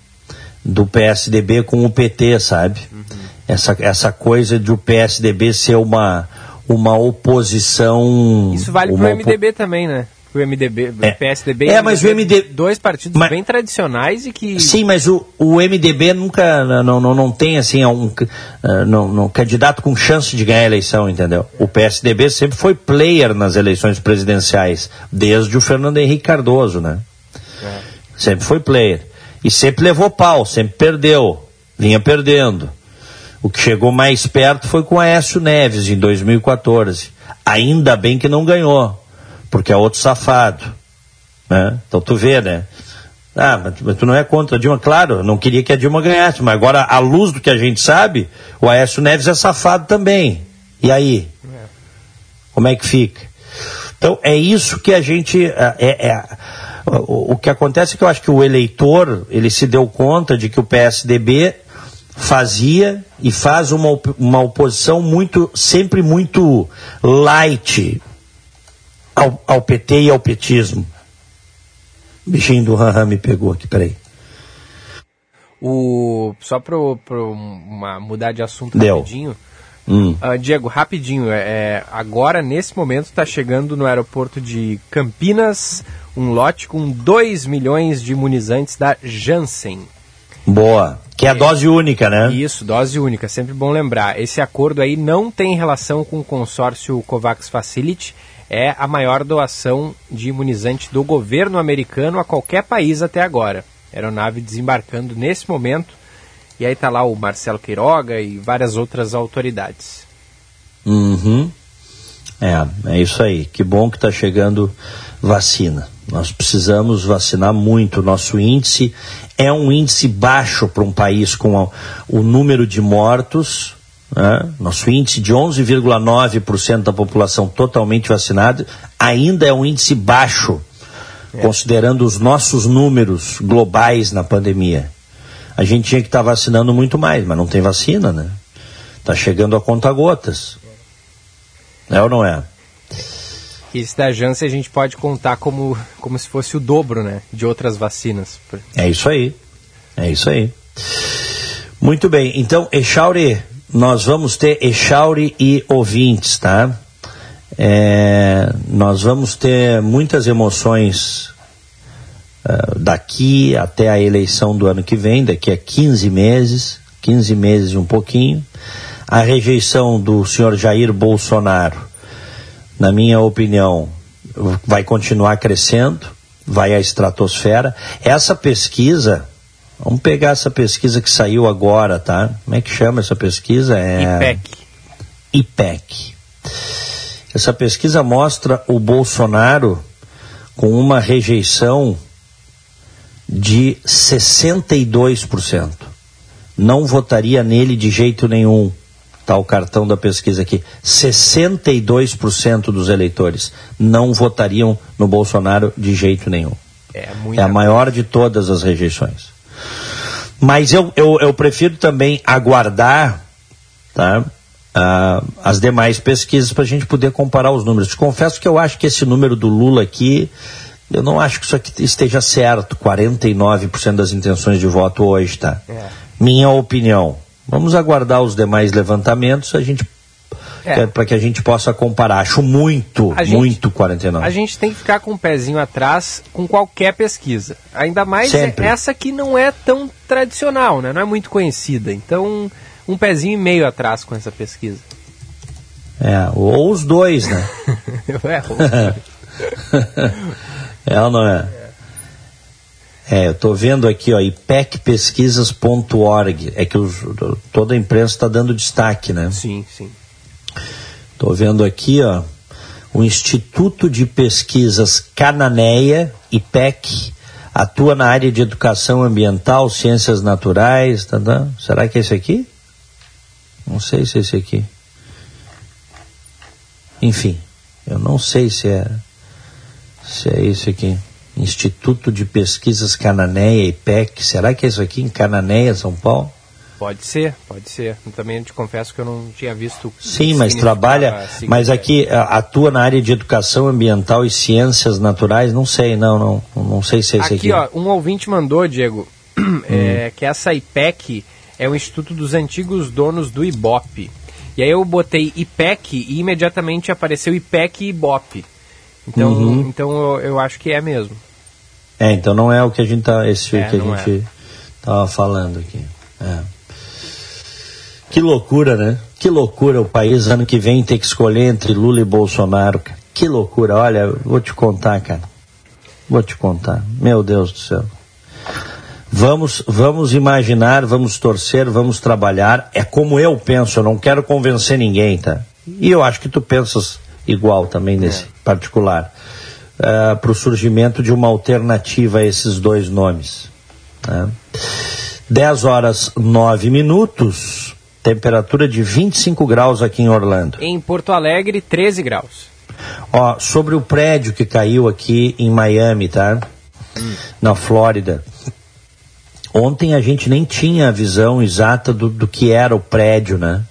do PSDB com o PT, sabe? Uhum. Essa, essa coisa de o PSDB ser uma, uma oposição. Isso vale para o MDB também, né? O MDB, é. o PSDB é, mas o MDB, dois partidos mas, bem tradicionais e que sim, mas o, o MDB nunca não, não, não tem assim um uh, não, não, candidato com chance de ganhar a eleição, entendeu? O PSDB sempre foi player nas eleições presidenciais desde o Fernando Henrique Cardoso, né? É. Sempre foi player e sempre levou pau, sempre perdeu, vinha perdendo. O que chegou mais perto foi com Aécio Neves em 2014. Ainda bem que não ganhou, porque é outro safado. Né? Então tu vê, né? Ah, mas, tu não é contra a Dilma? Claro, não queria que a Dilma ganhasse, mas agora, à luz do que a gente sabe, o Aécio Neves é safado também. E aí? Como é que fica? Então, é isso que a gente. É, é, o, o que acontece é que eu acho que o eleitor, ele se deu conta de que o PSDB fazia e faz uma, uma oposição muito, sempre muito light ao, ao PT e ao petismo. O bichinho do Raham me pegou aqui, peraí. O, só para mudar de assunto Deu. rapidinho. Hum. Uh, Diego, rapidinho, é, é agora nesse momento está chegando no aeroporto de Campinas um lote com 2 milhões de imunizantes da Janssen. Boa. Que é a dose única, né? Isso, dose única, sempre bom lembrar. Esse acordo aí não tem relação com o consórcio COVAX Facility, é a maior doação de imunizante do governo americano a qualquer país até agora. Aeronave desembarcando nesse momento, e aí tá lá o Marcelo Queiroga e várias outras autoridades. Uhum. É, é isso aí. Que bom que está chegando vacina. Nós precisamos vacinar muito. Nosso índice é um índice baixo para um país com a, o número de mortos. Né? Nosso índice de 11,9% da população totalmente vacinada ainda é um índice baixo, é. considerando os nossos números globais na pandemia. A gente tinha que estar tá vacinando muito mais, mas não tem vacina, né? Está chegando a conta gotas. É ou não é? esse da Janssen a gente pode contar como, como se fosse o dobro, né, de outras vacinas. É isso aí, é isso aí. Muito bem, então, Echauri, nós vamos ter Echauri e ouvintes, tá? É, nós vamos ter muitas emoções uh, daqui até a eleição do ano que vem, daqui a 15 meses, 15 meses e um pouquinho. A rejeição do senhor Jair Bolsonaro na minha opinião, vai continuar crescendo, vai à estratosfera. Essa pesquisa, vamos pegar essa pesquisa que saiu agora, tá? Como é que chama essa pesquisa? É... IPEC. IPEC. Essa pesquisa mostra o Bolsonaro com uma rejeição de 62%. Não votaria nele de jeito nenhum. Está o cartão da pesquisa aqui. 62% dos eleitores não votariam no Bolsonaro de jeito nenhum. É, é a maior de todas as rejeições. Mas eu, eu, eu prefiro também aguardar tá, uh, as demais pesquisas para a gente poder comparar os números. Te confesso que eu acho que esse número do Lula aqui, eu não acho que isso aqui esteja certo. 49% das intenções de voto hoje, tá? É. Minha opinião Vamos aguardar os demais levantamentos, a gente é. para que a gente possa comparar. Acho muito, a muito gente, 49. A gente tem que ficar com o um pezinho atrás com qualquer pesquisa. Ainda mais Sempre. essa que não é tão tradicional, né? Não é muito conhecida. Então, um pezinho e meio atrás com essa pesquisa. É, ou os dois, né? é, ou os dois. é ou não é? É, eu estou vendo aqui, ó, ipecpesquisas.org. É que os, toda a imprensa está dando destaque, né? Sim, sim. Estou vendo aqui, ó, o Instituto de Pesquisas Cananeia, IPEC, atua na área de educação ambiental, ciências naturais, tá, tá? será que é esse aqui? Não sei se é esse aqui. Enfim, eu não sei se é se é esse aqui. Instituto de Pesquisas Cananeia, IPEC. Será que é isso aqui em Cananeia, São Paulo? Pode ser, pode ser. Eu também te confesso que eu não tinha visto. Sim, mas trabalha, mas aqui atua na área de educação ambiental e ciências naturais. Não sei, não, não, não sei se é esse aqui. Aqui, ó, um ouvinte mandou, Diego, *clears throat* é, que essa IPEC é o Instituto dos Antigos Donos do IBOP. E aí eu botei IPEC e imediatamente apareceu IPEC e IBOP. Então, uhum. então eu, eu, acho que é mesmo. É, então não é o que a gente tá, esse é, que a gente é. tava falando aqui. É. Que loucura, né? Que loucura o país ano que vem ter que escolher entre Lula e Bolsonaro. Que loucura. Olha, vou te contar, cara. Vou te contar. Meu Deus do céu. Vamos, vamos imaginar, vamos torcer, vamos trabalhar. É como eu penso, eu não quero convencer ninguém, tá? E eu acho que tu pensas igual também nesse é. Particular. Uh, eh, para o surgimento de uma alternativa a esses dois nomes. Né? 10 horas 9 minutos, temperatura de 25 graus aqui em Orlando. Em Porto Alegre, 13 graus. Ó, sobre o prédio que caiu aqui em Miami, tá? Hum. Na Flórida. Ontem a gente nem tinha a visão exata do, do que era o prédio, né?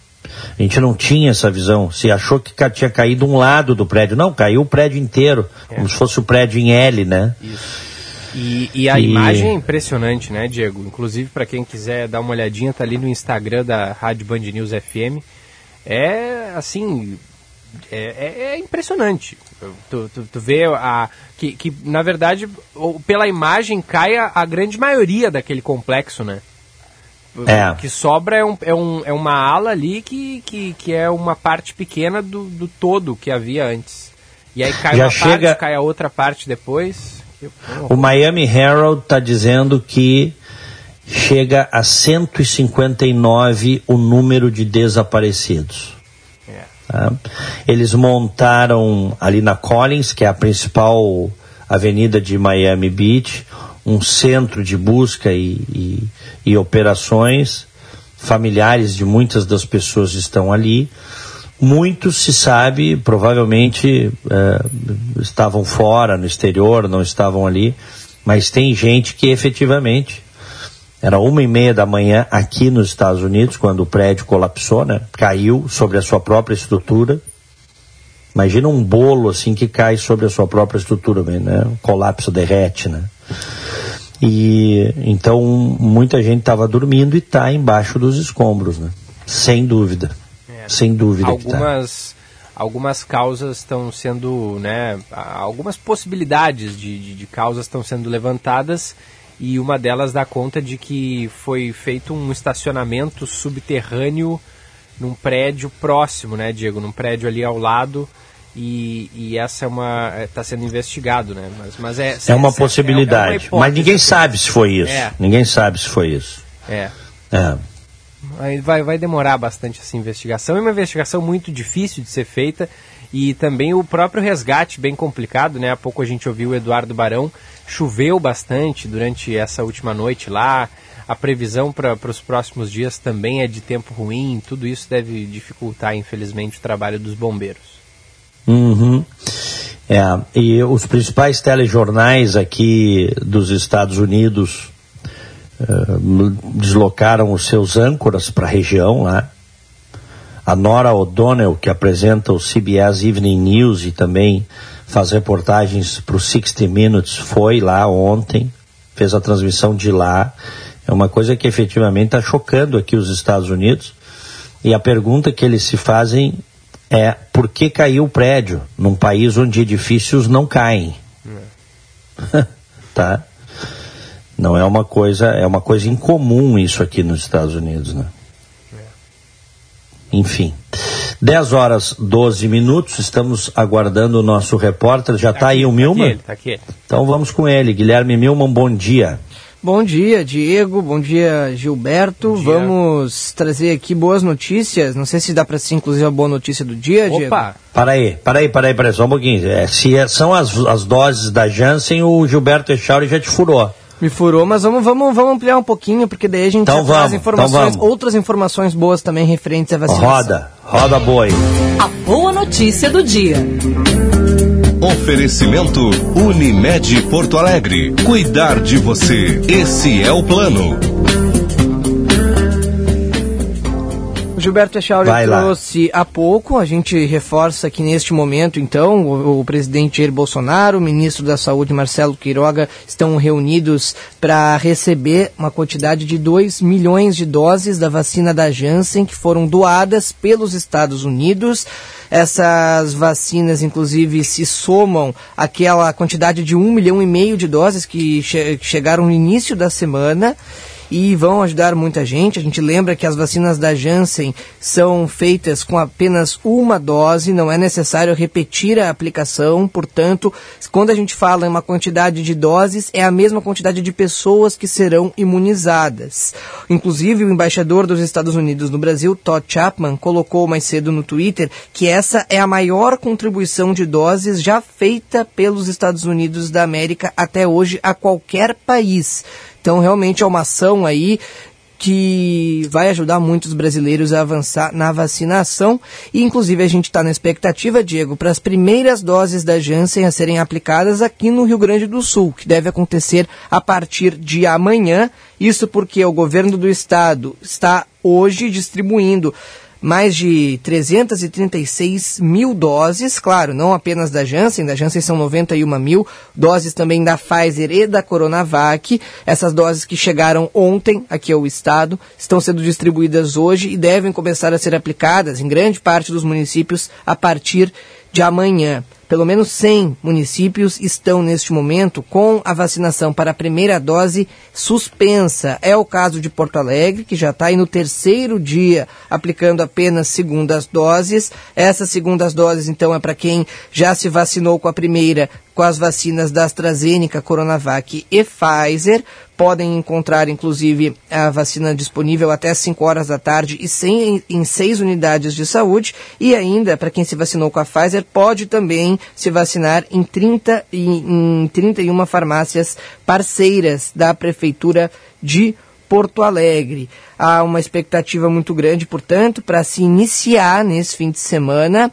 A gente não tinha essa visão. Se achou que tinha caído um lado do prédio. Não, caiu o prédio inteiro, é. como se fosse o prédio em L, né? Isso. E, e a e... imagem é impressionante, né, Diego? Inclusive, para quem quiser dar uma olhadinha, tá ali no Instagram da Rádio Band News FM. É, assim, é, é, é impressionante. Tu, tu, tu, vê a, que, que, na verdade, pela imagem cai a, a grande maioria daquele complexo, né? É. O que sobra é, um, é, um, é uma ala ali que, que, que é uma parte pequena do, do todo que havia antes. E aí cai Já uma chega... parte, cai a outra parte depois. O Miami Herald está dizendo que chega a 159 o número de desaparecidos. É. Tá? Eles montaram ali na Collins, que é a principal avenida de Miami Beach, um centro de busca e, e, e operações. Familiares de muitas das pessoas estão ali. Muitos, se sabe, provavelmente é, estavam fora, no exterior, não estavam ali, mas tem gente que efetivamente era uma e meia da manhã aqui nos Estados Unidos, quando o prédio colapsou, né? Caiu sobre a sua própria estrutura. Imagina um bolo assim que cai sobre a sua própria estrutura, né? Colapso derrete, né? E então muita gente estava dormindo e está embaixo dos escombros, né? Sem dúvida. Sem dúvida. Tá. Algumas, algumas causas estão sendo, né, algumas possibilidades de, de, de causas estão sendo levantadas e uma delas dá conta de que foi feito um estacionamento subterrâneo num prédio próximo, né, Diego? Num prédio ali ao lado. E, e essa é uma está sendo investigado, né? Mas, mas é é uma possibilidade. É, é uma mas ninguém sabe se foi isso. É. Ninguém sabe se foi isso. É. É. Vai, vai demorar bastante essa investigação. É uma investigação muito difícil de ser feita e também o próprio resgate bem complicado, né? Há pouco a gente ouviu o Eduardo Barão. Choveu bastante durante essa última noite lá. A previsão para os próximos dias também é de tempo ruim. Tudo isso deve dificultar, infelizmente, o trabalho dos bombeiros. Uhum. É, e os principais telejornais aqui dos Estados Unidos eh, deslocaram os seus âncoras para a região lá. A Nora O'Donnell, que apresenta o CBS Evening News e também faz reportagens para o 60 Minutes, foi lá ontem, fez a transmissão de lá. É uma coisa que efetivamente está chocando aqui os Estados Unidos. E a pergunta que eles se fazem é por que caiu o prédio num país onde edifícios não caem? É. *laughs* tá? Não é uma coisa, é uma coisa incomum isso aqui nos Estados Unidos, né? É. Enfim. 10 horas 12 minutos, estamos aguardando o nosso repórter. Já está tá aí o Milman? Tá aqui, tá aqui. Então vamos com ele. Guilherme Milman, bom dia. Bom dia, Diego. Bom dia, Gilberto. Bom dia. Vamos trazer aqui boas notícias. Não sei se dá para ser, inclusive, a boa notícia do dia, Opa. Diego. Opa! Para aí, para aí, para aí, para aí, só um pouquinho. É, se é, são as, as doses da Janssen, o Gilberto Echauri já te furou. Me furou, mas vamos, vamos, vamos ampliar um pouquinho, porque daí a gente então traz então informações, então outras informações boas também referentes à vacinação. Roda, roda boa aí. A boa notícia do dia. Oferecimento Unimed Porto Alegre. Cuidar de você. Esse é o plano. Gilberto Echauri trouxe há pouco, a gente reforça que neste momento, então, o, o, presidente Jair Bolsonaro, o ministro da Saúde Marcelo Quiroga estão reunidos para receber uma quantidade de 2 milhões de doses da vacina da Janssen que foram doadas pelos Estados Unidos. Essas vacinas, inclusive, se somam àquela quantidade de um milhão e meio de doses que, che que chegaram no início da semana e vão ajudar muita gente. A gente lembra que as vacinas da Janssen são feitas com apenas uma dose, não é necessário repetir a aplicação, portanto, quando a gente fala em uma quantidade de doses, é a mesma quantidade de pessoas que serão imunizadas. Inclusive, o embaixador dos Estados Unidos no Brasil, Todd Chapman, colocou mais cedo no Twitter que essa é a maior contribuição de doses já feita pelos Estados Unidos da América até hoje a qualquer país. Então, realmente é uma ação aí que vai ajudar muitos brasileiros a avançar na vacinação. E, inclusive, a gente está na expectativa, Diego, para as primeiras doses da Janssen a serem aplicadas aqui no Rio Grande do Sul, que deve acontecer a partir de amanhã. Isso porque o governo do estado está hoje distribuindo mais de 336 mil doses, claro, não apenas da Janssen, da Janssen são 91 mil, doses também da Pfizer e da Coronavac. Essas doses que chegaram ontem aqui ao estado estão sendo distribuídas hoje e devem começar a ser aplicadas em grande parte dos municípios a partir de amanhã. Pelo menos 100 municípios estão neste momento com a vacinação para a primeira dose suspensa. É o caso de Porto Alegre, que já está aí no terceiro dia aplicando apenas segundas doses. Essas segundas doses, então, é para quem já se vacinou com a primeira com as vacinas da AstraZeneca, Coronavac e Pfizer. Podem encontrar, inclusive, a vacina disponível até 5 horas da tarde e sem, em seis unidades de saúde. E ainda, para quem se vacinou com a Pfizer, pode também se vacinar em, 30, em, em 31 farmácias parceiras da Prefeitura de Porto Alegre. Há uma expectativa muito grande, portanto, para se iniciar nesse fim de semana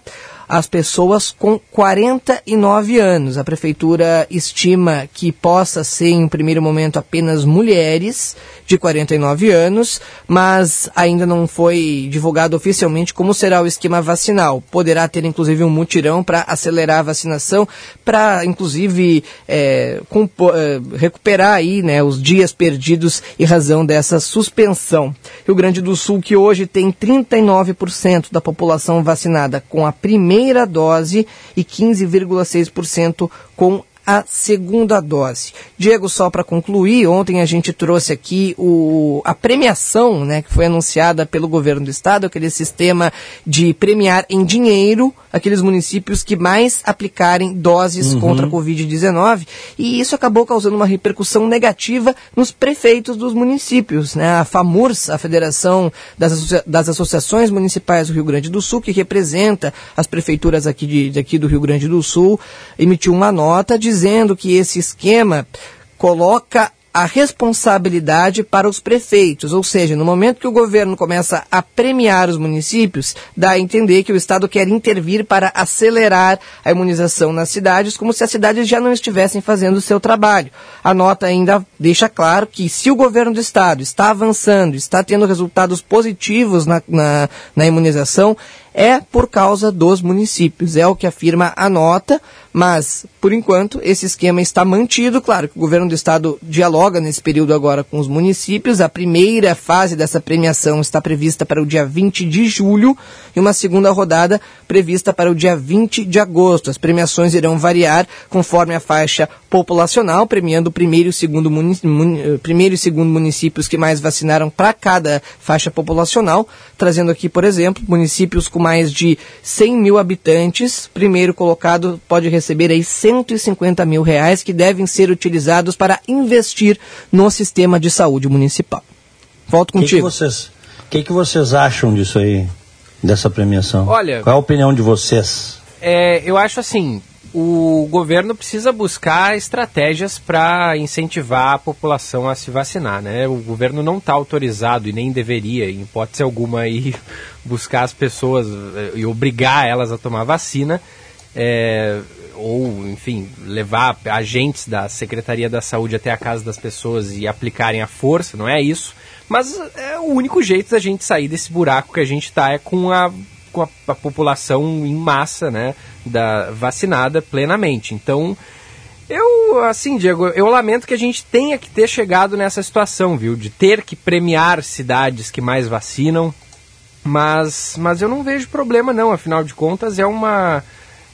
as pessoas com 49 anos. A prefeitura estima que possa ser, em primeiro momento, apenas mulheres de 49 anos, mas ainda não foi divulgado oficialmente como será o esquema vacinal. Poderá ter, inclusive, um mutirão para acelerar a vacinação, para, inclusive, é, é, recuperar aí, né, os dias perdidos em razão dessa suspensão. Rio Grande do Sul, que hoje tem 39% da população vacinada com a primeira primeira dose e 15,6% com a segunda dose. Diego, só para concluir, ontem a gente trouxe aqui o, a premiação né, que foi anunciada pelo governo do estado, aquele sistema de premiar em dinheiro aqueles municípios que mais aplicarem doses uhum. contra a Covid-19, e isso acabou causando uma repercussão negativa nos prefeitos dos municípios. Né? A FAMURS, a Federação das, Associa das Associações Municipais do Rio Grande do Sul, que representa as prefeituras aqui, de, daqui do Rio Grande do Sul, emitiu uma nota dizendo que esse esquema coloca a responsabilidade para os prefeitos, ou seja, no momento que o governo começa a premiar os municípios, dá a entender que o Estado quer intervir para acelerar a imunização nas cidades, como se as cidades já não estivessem fazendo o seu trabalho. A nota ainda deixa claro que se o governo do Estado está avançando, está tendo resultados positivos na, na, na imunização, é por causa dos municípios. É o que afirma a nota, mas, por enquanto, esse esquema está mantido. Claro que o governo do estado dialoga nesse período agora com os municípios. A primeira fase dessa premiação está prevista para o dia 20 de julho e uma segunda rodada prevista para o dia 20 de agosto. As premiações irão variar conforme a faixa populacional, premiando o primeiro e segundo, primeiro e segundo municípios que mais vacinaram para cada faixa populacional, trazendo aqui, por exemplo, municípios com mais de 100 mil habitantes, primeiro colocado pode receber aí 150 mil reais que devem ser utilizados para investir no sistema de saúde municipal. Volto contigo. O que, que, vocês, que, que vocês acham disso aí, dessa premiação? Olha, qual é a opinião de vocês? É, eu acho assim, o governo precisa buscar estratégias para incentivar a população a se vacinar, né? O governo não está autorizado e nem deveria, em hipótese alguma, ir buscar as pessoas eh, e obrigar elas a tomar vacina, é, ou, enfim, levar agentes da Secretaria da Saúde até a casa das pessoas e aplicarem a força, não é isso. Mas é o único jeito da gente sair desse buraco que a gente está é com a com a, a, população em massa, né, da, vacinada plenamente. Então, eu, assim, Diego, eu lamento que a gente tenha que ter chegado nessa situação, viu, de ter que premiar cidades que mais vacinam, mas, mas eu não vejo problema não, afinal de contas é uma...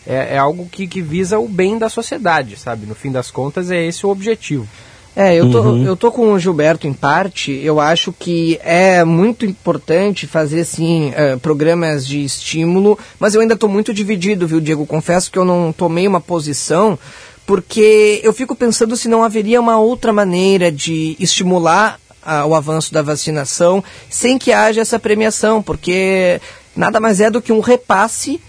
É, é algo que, que visa o bem da sociedade, sabe? No fim das contas, é esse o objetivo. É, eu tô, uhum. eu tô com o Gilberto em parte. Eu acho que é muito importante fazer, assim, uh, programas de estímulo, mas eu ainda estou muito dividido, viu, Diego? Confesso que eu não tomei uma posição, porque eu fico pensando se não haveria uma outra maneira de estimular o avanço da vacinação sem que haja essa premiação, porque nada mais é do que um repasse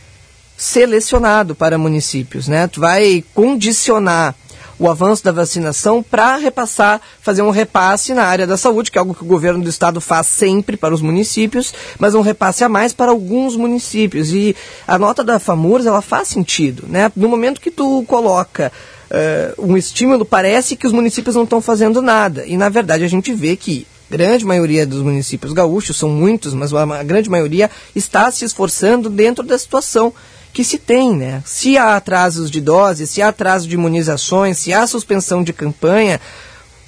selecionado para municípios, né? Tu vai condicionar o avanço da vacinação para repassar, fazer um repasse na área da saúde, que é algo que o governo do estado faz sempre para os municípios, mas um repasse a mais para alguns municípios. E a nota da FAMURS, ela faz sentido, né? No momento que tu coloca uh, um estímulo, parece que os municípios não estão fazendo nada. E, na verdade, a gente vê que grande maioria dos municípios gaúchos, são muitos, mas a grande maioria está se esforçando dentro da situação que se tem, né? Se há atrasos de doses, se há atraso de imunizações, se há suspensão de campanha,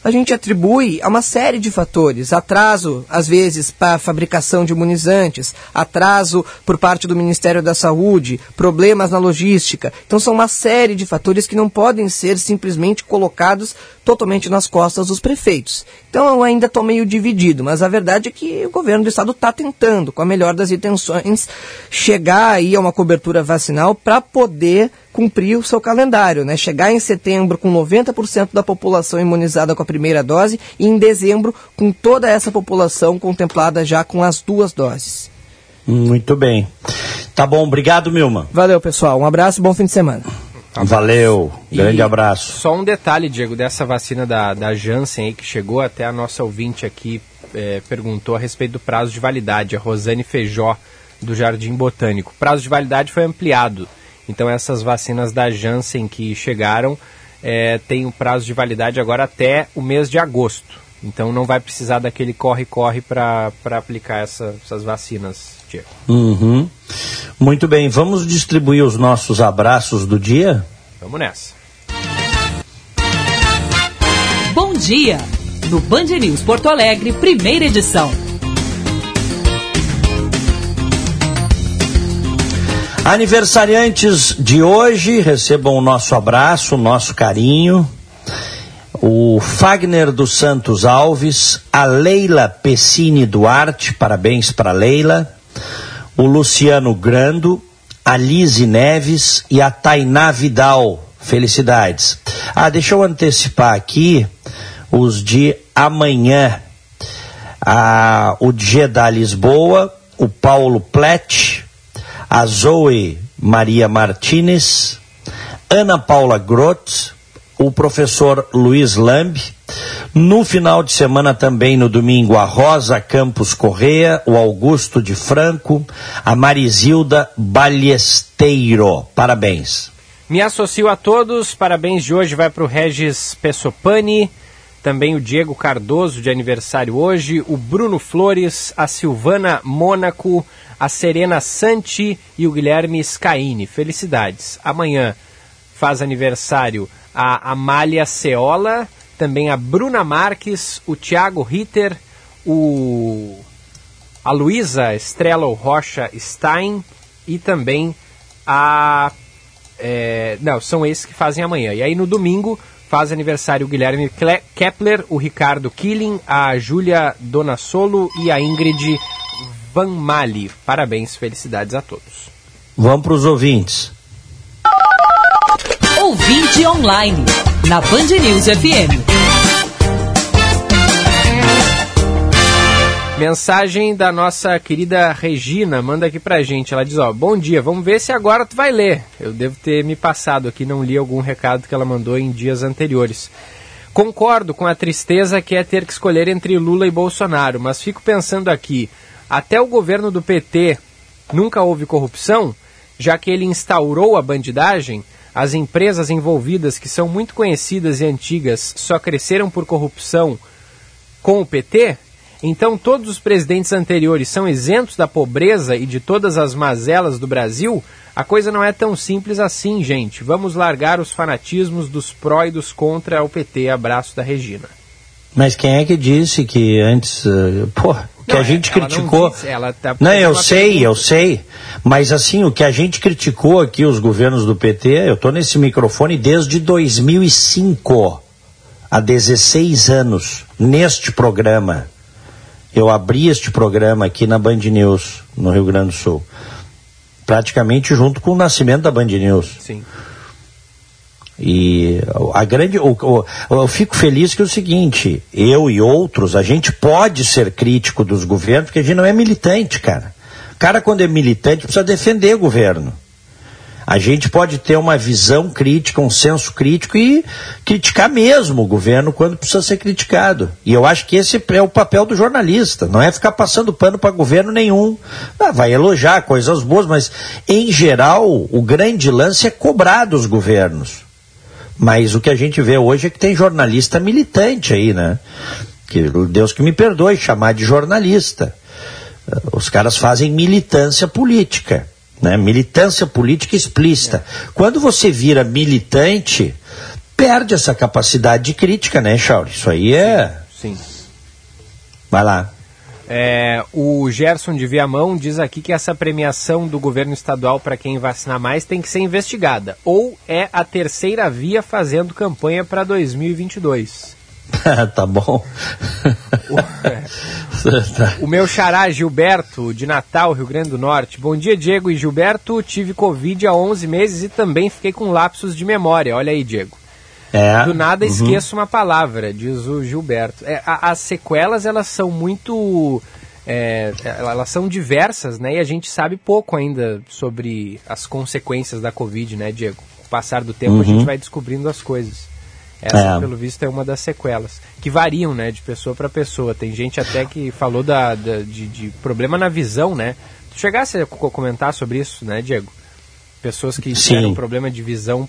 a gente atribui a uma série de fatores. Atraso, às vezes, para a fabricação de imunizantes, atraso por parte do Ministério da Saúde, problemas na logística. Então, são uma série de fatores que não podem ser simplesmente colocados totalmente nas costas dos prefeitos. Então, eu ainda estou meio dividido, mas a verdade é que o governo do estado está tentando, com a melhor das intenções, chegar aí a uma cobertura vacinal para poder cumprir o seu calendário, né? Chegar em setembro com 90% da população imunizada com a primeira dose e em dezembro com toda essa população contemplada já com as duas doses. Muito bem. Tá bom, obrigado, Milma. Valeu, pessoal. Um abraço e bom fim de semana. Valeu, grande e abraço. Só um detalhe, Diego, dessa vacina da, da Janssen aí que chegou, até a nossa ouvinte aqui é, perguntou a respeito do prazo de validade, a Rosane Feijó, do Jardim Botânico. O prazo de validade foi ampliado então essas vacinas da Janssen que chegaram é, têm um prazo de validade agora até o mês de agosto. Então não vai precisar daquele corre-corre para aplicar essa, essas vacinas, Diego. Uhum. Muito bem, vamos distribuir os nossos abraços do dia? Vamos nessa. Bom dia! No Band News Porto Alegre, primeira edição. Aniversariantes de hoje, recebam o nosso abraço, o nosso carinho. O Fagner dos Santos Alves, a Leila Pessini Duarte, parabéns para Leila. O Luciano Grando, a Lise Neves e a Tainá Vidal. Felicidades. Ah, deixa eu antecipar aqui os de amanhã. Ah, o da Lisboa, o Paulo Plete, a Zoe Maria Martinez, Ana Paula Grotz, o professor Luiz Lambe. No final de semana também, no domingo, a Rosa Campos Correa, o Augusto de Franco, a Marizilda Balesteiro. Parabéns. Me associo a todos, parabéns de hoje vai para o Regis Pessopani, também o Diego Cardoso de aniversário hoje, o Bruno Flores, a Silvana Mônaco, a Serena Santi e o Guilherme Scaini. Felicidades. Amanhã faz aniversário a Amália Ceola, também a Bruna Marques, o Thiago Ritter, o a Luísa Estrela Rocha Stein e também a. É, não, são esses que fazem amanhã. E aí no domingo faz aniversário o Guilherme Kepler, o Ricardo Killing, a Júlia Donassolo e a Ingrid Van Mali. Parabéns, felicidades a todos. Vamos para os ouvintes. Ouvinte online, na Band News FM. Mensagem da nossa querida Regina, manda aqui pra gente. Ela diz, ó, bom dia, vamos ver se agora tu vai ler. Eu devo ter me passado aqui, não li algum recado que ela mandou em dias anteriores. Concordo com a tristeza que é ter que escolher entre Lula e Bolsonaro, mas fico pensando aqui, até o governo do PT nunca houve corrupção, já que ele instaurou a bandidagem, as empresas envolvidas, que são muito conhecidas e antigas, só cresceram por corrupção com o PT? Então, todos os presidentes anteriores são isentos da pobreza e de todas as mazelas do Brasil? A coisa não é tão simples assim, gente. Vamos largar os fanatismos dos pró e dos contra o PT. Abraço da Regina. Mas quem é que disse que antes. Uh, pô, que não, a gente criticou. Não, disse, tá não eu sei, pergunta. eu sei. Mas assim, o que a gente criticou aqui, os governos do PT, eu estou nesse microfone desde 2005, há 16 anos, neste programa eu abri este programa aqui na Band News, no Rio Grande do Sul. Praticamente junto com o nascimento da Band News. Sim. E a grande. O, o, eu fico feliz que é o seguinte, eu e outros, a gente pode ser crítico dos governos, porque a gente não é militante, cara. O cara, quando é militante, precisa defender o governo. A gente pode ter uma visão crítica, um senso crítico e criticar mesmo o governo quando precisa ser criticado. E eu acho que esse é o papel do jornalista, não é ficar passando pano para governo nenhum. Ah, vai elogiar coisas boas, mas em geral o grande lance é cobrar dos governos. Mas o que a gente vê hoje é que tem jornalista militante aí, né? Que Deus que me perdoe chamar de jornalista. Os caras fazem militância política né? militância política explícita. Quando você vira militante, perde essa capacidade de crítica, né, Chauri? Isso aí é. Sim. sim. Vai lá. É, o Gerson de Viamão diz aqui que essa premiação do governo estadual para quem vacinar mais tem que ser investigada. Ou é a terceira via fazendo campanha para 2022. *laughs* tá bom. O, o, meu xará Gilberto, de Natal, Rio Grande do Norte. Bom dia, Diego e Gilberto. Tive Covid há 11 meses e também fiquei com lapsos de memória. Olha aí, Diego. É. Do nada uhum. esqueço uma palavra, diz o Gilberto. É, a, as sequelas, elas são muito... É, elas são diversas, né? E a gente sabe pouco ainda sobre as consequências da Covid, né, Diego? Com o passar do tempo, uhum. a gente vai descobrindo as coisas. Essa, é. pelo visto, é uma das sequelas. Que variam, né, de pessoa para pessoa. Tem gente até que falou da, da de, de, problema na visão, né? Tu chegasse a comentar sobre isso, né, Diego? Pessoas que tiveram problema de visão,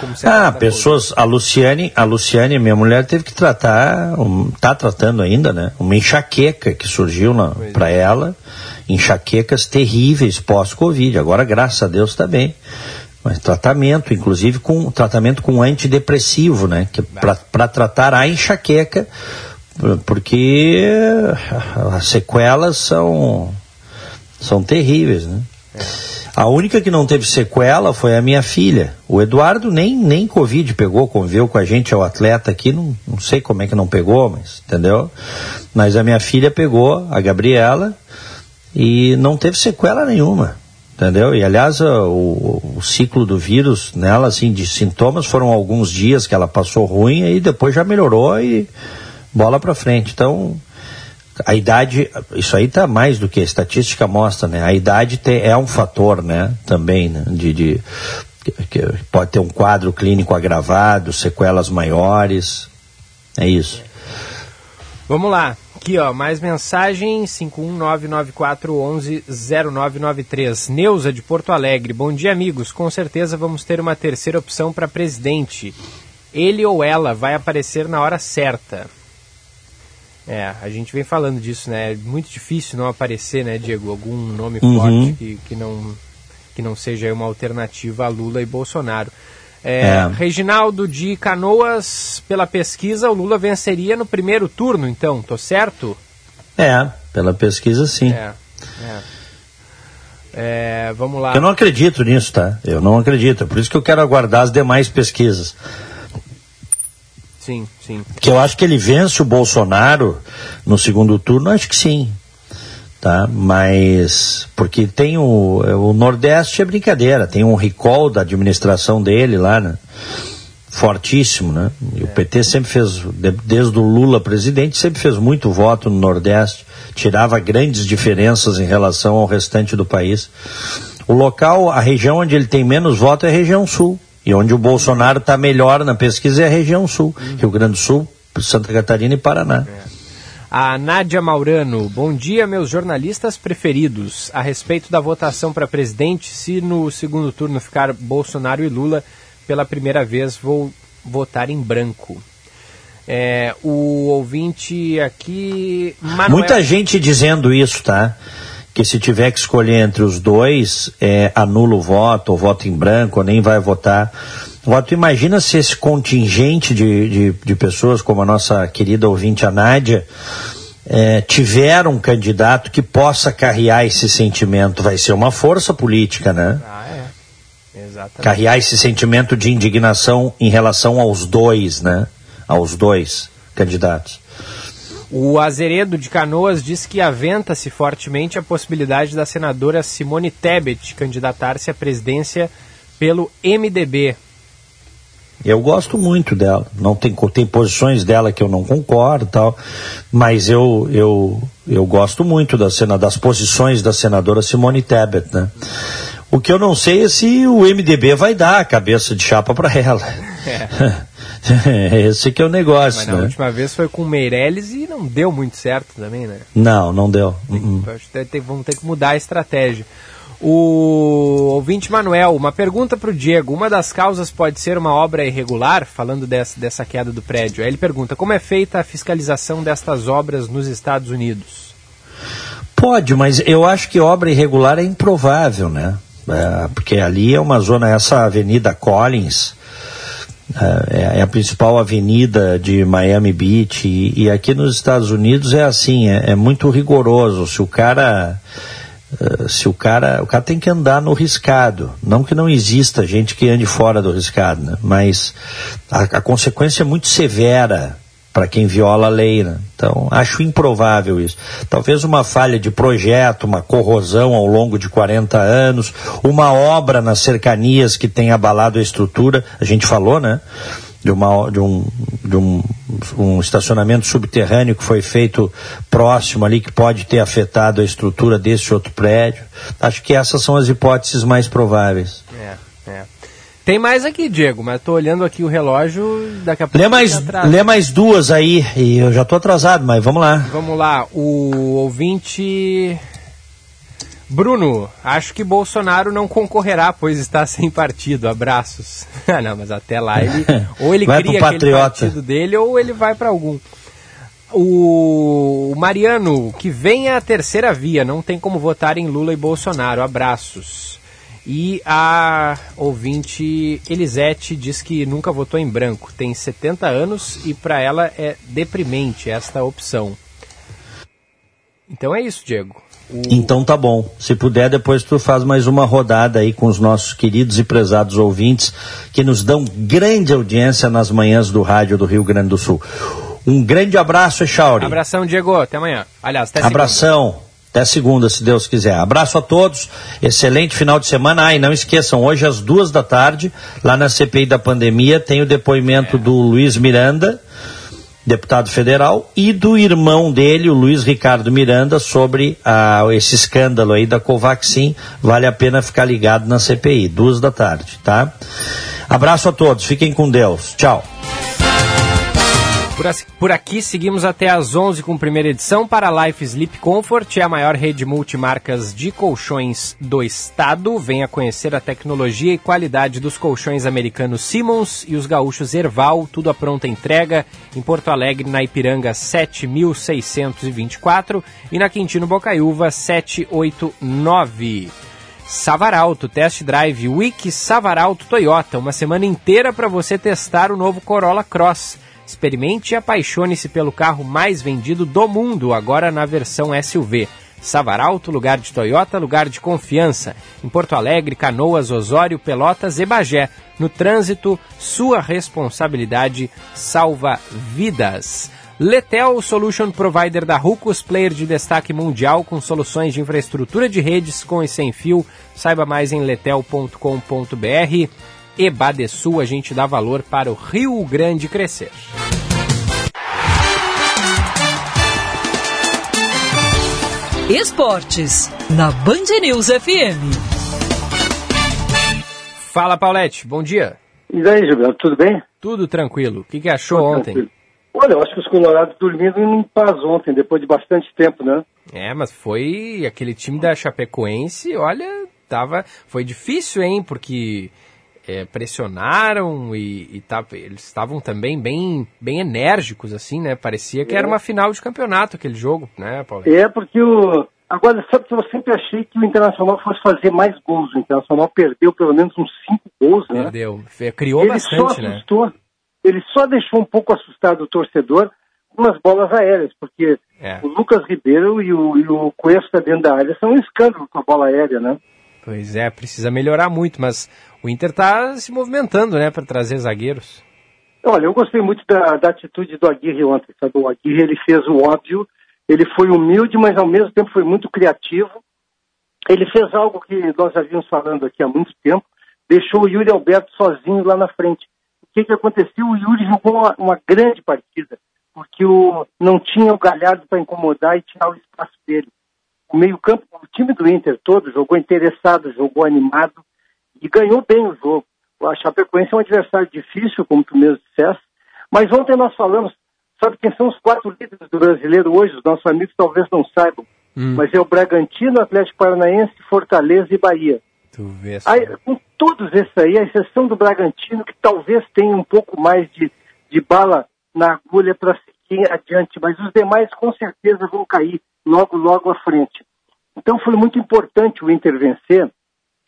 como se Ah, pessoas. A Luciane, a Luciane, minha mulher, teve que tratar, um, tá tratando ainda, né? Uma enxaqueca que surgiu para é. ela. Enxaquecas terríveis pós-Covid. Agora, graças a Deus, está bem. Mas tratamento, inclusive com tratamento com antidepressivo, né? Que para tratar a enxaqueca, porque as sequelas são são terríveis, né? É. A única que não teve sequela foi a minha filha. O Eduardo nem, nem Covid pegou, conviveu com a gente, é o atleta aqui, não, não sei como é que não pegou, mas, entendeu? Mas a minha filha pegou, a Gabriela, e não teve sequela nenhuma entendeu? E aliás, o, o, ciclo do vírus nela, assim, de sintomas foram alguns dias que ela passou ruim e depois já melhorou e bola para frente. Então, a idade, isso aí tá mais do que a estatística mostra, né? A idade é um fator, né? Também, né? de, de que pode ter um quadro clínico agravado, sequelas maiores. É isso. Vamos lá. Aqui, ó, mais mensagem, 51994110993. Neuza, de Porto Alegre. Bom dia, amigos. Com certeza vamos ter uma terceira opção para presidente. Ele ou ela vai aparecer na hora certa. É, a gente vem falando disso, né? É muito difícil não aparecer, né, Diego, algum nome uhum. forte que, que, não, que não seja uma alternativa a Lula e Bolsonaro. É, é. Reginaldo de Canoas, pela pesquisa, o Lula venceria no primeiro turno, então, tô certo? É, pela pesquisa sim. É, é. É, vamos lá. Eu não acredito nisso, tá? Eu não acredito. É por isso que eu quero aguardar as demais pesquisas. Sim, sim. Que eu acho que ele vence o Bolsonaro no segundo turno, acho que sim. Tá? Mas porque tem o, o Nordeste é brincadeira, tem um recall da administração dele lá, né? Fortíssimo, né? E é. o PT sempre fez, desde o Lula presidente, sempre fez muito voto no Nordeste, tirava grandes diferenças em relação ao restante do país. O local, a região onde ele tem menos voto é a região sul. E onde o Bolsonaro está melhor na pesquisa é a região sul, uhum. Rio Grande do Sul, Santa Catarina e Paraná. É. A Nádia Maurano, bom dia, meus jornalistas preferidos. A respeito da votação para presidente, se no segundo turno ficar Bolsonaro e Lula, pela primeira vez vou votar em branco. É, o ouvinte aqui. Manuel... Muita gente dizendo isso, tá? Que se tiver que escolher entre os dois, é, anula o voto, ou voto em branco, ou nem vai votar. Voto, imagina se esse contingente de, de, de pessoas, como a nossa querida ouvinte, a Nádia, é, tiver um candidato que possa carrear esse sentimento. Vai ser uma força política, né? Ah, é. Exatamente. Carrear esse sentimento de indignação em relação aos dois, né? Aos dois candidatos. O Azeredo de Canoas diz que aventa-se fortemente a possibilidade da senadora Simone Tebet candidatar-se à presidência pelo MDB. Eu gosto muito dela. Não tem, tem posições dela que eu não concordo, tal, mas eu eu, eu gosto muito da cena das posições da senadora Simone Tebet, né? O que eu não sei é se o MDB vai dar a cabeça de chapa para ela. *laughs* É. Esse que é o negócio. Mas na né? última vez foi com o Meirelles e não deu muito certo também, né? Não, não deu. Tem, uh -uh. Tem, vamos ter que mudar a estratégia. O ouvinte Manuel, uma pergunta para o Diego. Uma das causas pode ser uma obra irregular, falando dessa, dessa queda do prédio. Aí ele pergunta: como é feita a fiscalização destas obras nos Estados Unidos? Pode, mas eu acho que obra irregular é improvável, né? É, porque ali é uma zona, essa Avenida Collins, é, é, a principal avenida de Miami Beach e, e, aqui nos Estados Unidos é assim, é, é muito rigoroso. Se o cara uh, se o cara o cara tem que andar no riscado, não que não exista gente que ande fora do riscado, né? mas a, a consequência é muito severa para quem viola a lei. Né? Então, acho improvável isso. Talvez uma falha de projeto, uma corrosão ao longo de 40 anos, uma obra nas cercanias que tenha abalado a estrutura, a gente falou, né? De, uma, de, um, de um, um estacionamento subterrâneo que foi feito próximo ali, que pode ter afetado a estrutura desse outro prédio. Acho que essas são as hipóteses mais prováveis. É. Tem mais aqui, Diego, mas tô olhando aqui o relógio, daqui a pouco. Lê mais, lê mais duas aí, e eu já tô atrasado, mas vamos lá. Vamos lá, o ouvinte. Bruno, acho que Bolsonaro não concorrerá, pois está *laughs* sem partido. Abraços. *laughs* Ah, não, mas até lá ele. Ou ele *laughs* vai cria aquele partido dele, ou ele vai para algum. O Mariano, que venha a terceira via, não tem como votar em Lula e Bolsonaro. Abraços. E a ouvinte Elisete diz que nunca votou em branco, tem 70 anos e para ela é deprimente esta opção. Então é isso, Diego. O... Então tá bom. Se puder, depois tu faz mais uma rodada aí com os nossos queridos e prezados ouvintes que nos dão grande audiência nas manhãs do rádio do Rio Grande do Sul. Um grande abraço, Echauri. Abração, Diego. Até amanhã. Aliás, até Abração. Segunda. Até segunda, se Deus quiser. Abraço a todos, excelente final de semana. Ah, e não esqueçam, hoje às duas da tarde, lá na CPI da pandemia, tem o depoimento do Luiz Miranda, deputado federal, e do irmão dele, o Luiz Ricardo Miranda, sobre ah, esse escândalo aí da Covaxin. Vale a pena ficar ligado na CPI, duas da tarde, tá? Abraço a todos, fiquem com Deus. Tchau. Por, por, aqui seguimos até às 11 com primeira edição para a Life Sleep Comfort, é a maior rede multimarcas de colchões do estado. Venha conhecer a tecnologia e qualidade dos colchões americanos Simmons e os gaúchos Erval, tudo a pronta entrega em Porto Alegre, na Ipiranga 7624 e na Quintino Bocaiúva 789. Savaralto, Test Drive Week Savaralto Toyota, uma semana inteira para você testar o novo Corolla Cross. Experimente e apaixone-se pelo carro mais vendido do mundo, agora na versão SUV. Savaralto, lugar de Toyota, lugar de confiança. Em Porto Alegre, Canoas, Osório, Pelotas e Bagé. No trânsito, sua responsabilidade salva vidas. Letel Solution Provider da Rucos, player de destaque mundial com soluções de infraestrutura de redes com e sem fio. Saiba mais em letel.com.br. E Badesul, a gente dá valor para o Rio Grande crescer. Esportes, na Band News FM. Fala, Paulette, bom dia. E daí, Gilberto, tudo bem? Tudo tranquilo. O que, que achou tudo ontem? Tranquilo. Olha, eu acho que os colorados dormindo em paz ontem, depois de bastante tempo, né? É, mas foi aquele time da Chapecoense, olha, tava, foi difícil, hein, porque é, pressionaram e, e tá, eles estavam também bem, bem enérgicos, assim, né? Parecia que é. era uma final de campeonato aquele jogo, né, Paulo? É, porque o. Agora, sabe que eu sempre achei que o Internacional fosse fazer mais gols. O Internacional perdeu pelo menos uns cinco gols, né? Perdeu. Criou ele bastante, só assustou, né? Ele só deixou um pouco assustado o torcedor com as bolas aéreas, porque é. o Lucas Ribeiro e o, e o Cuesta dentro da área são um escândalo com a bola aérea, né? Pois é, precisa melhorar muito, mas o Inter está se movimentando, né, para trazer zagueiros. Olha, eu gostei muito da, da, atitude do Aguirre ontem, sabe? O Aguirre, ele fez o óbvio, ele foi humilde, mas ao mesmo tempo foi muito criativo. Ele fez algo que nós já vimos falando aqui há muito tempo, deixou o Yuri Alberto sozinho lá na frente. O que, que aconteceu? O Yuri jogou uma, uma grande partida, porque o, não tinha o Galhardo para incomodar e tirar o espaço dele. O meio-campo, o time do Inter todo jogou interessado, jogou animado e ganhou bem o jogo. A Chapecoense é um adversário difícil, como tu mesmo disseste, mas ontem nós falamos, sabe quem são os quatro líderes do brasileiro hoje? Os nossos amigos talvez não saibam, hum. mas é o Bragantino, Atlético Paranaense, Fortaleza e Bahia. Tu vê aí, com todos esses aí, a exceção do Bragantino, que talvez tenha um pouco mais de, de bala na agulha para seguir adiante, mas os demais com certeza vão cair logo, logo à frente. Então foi muito importante o Inter vencer,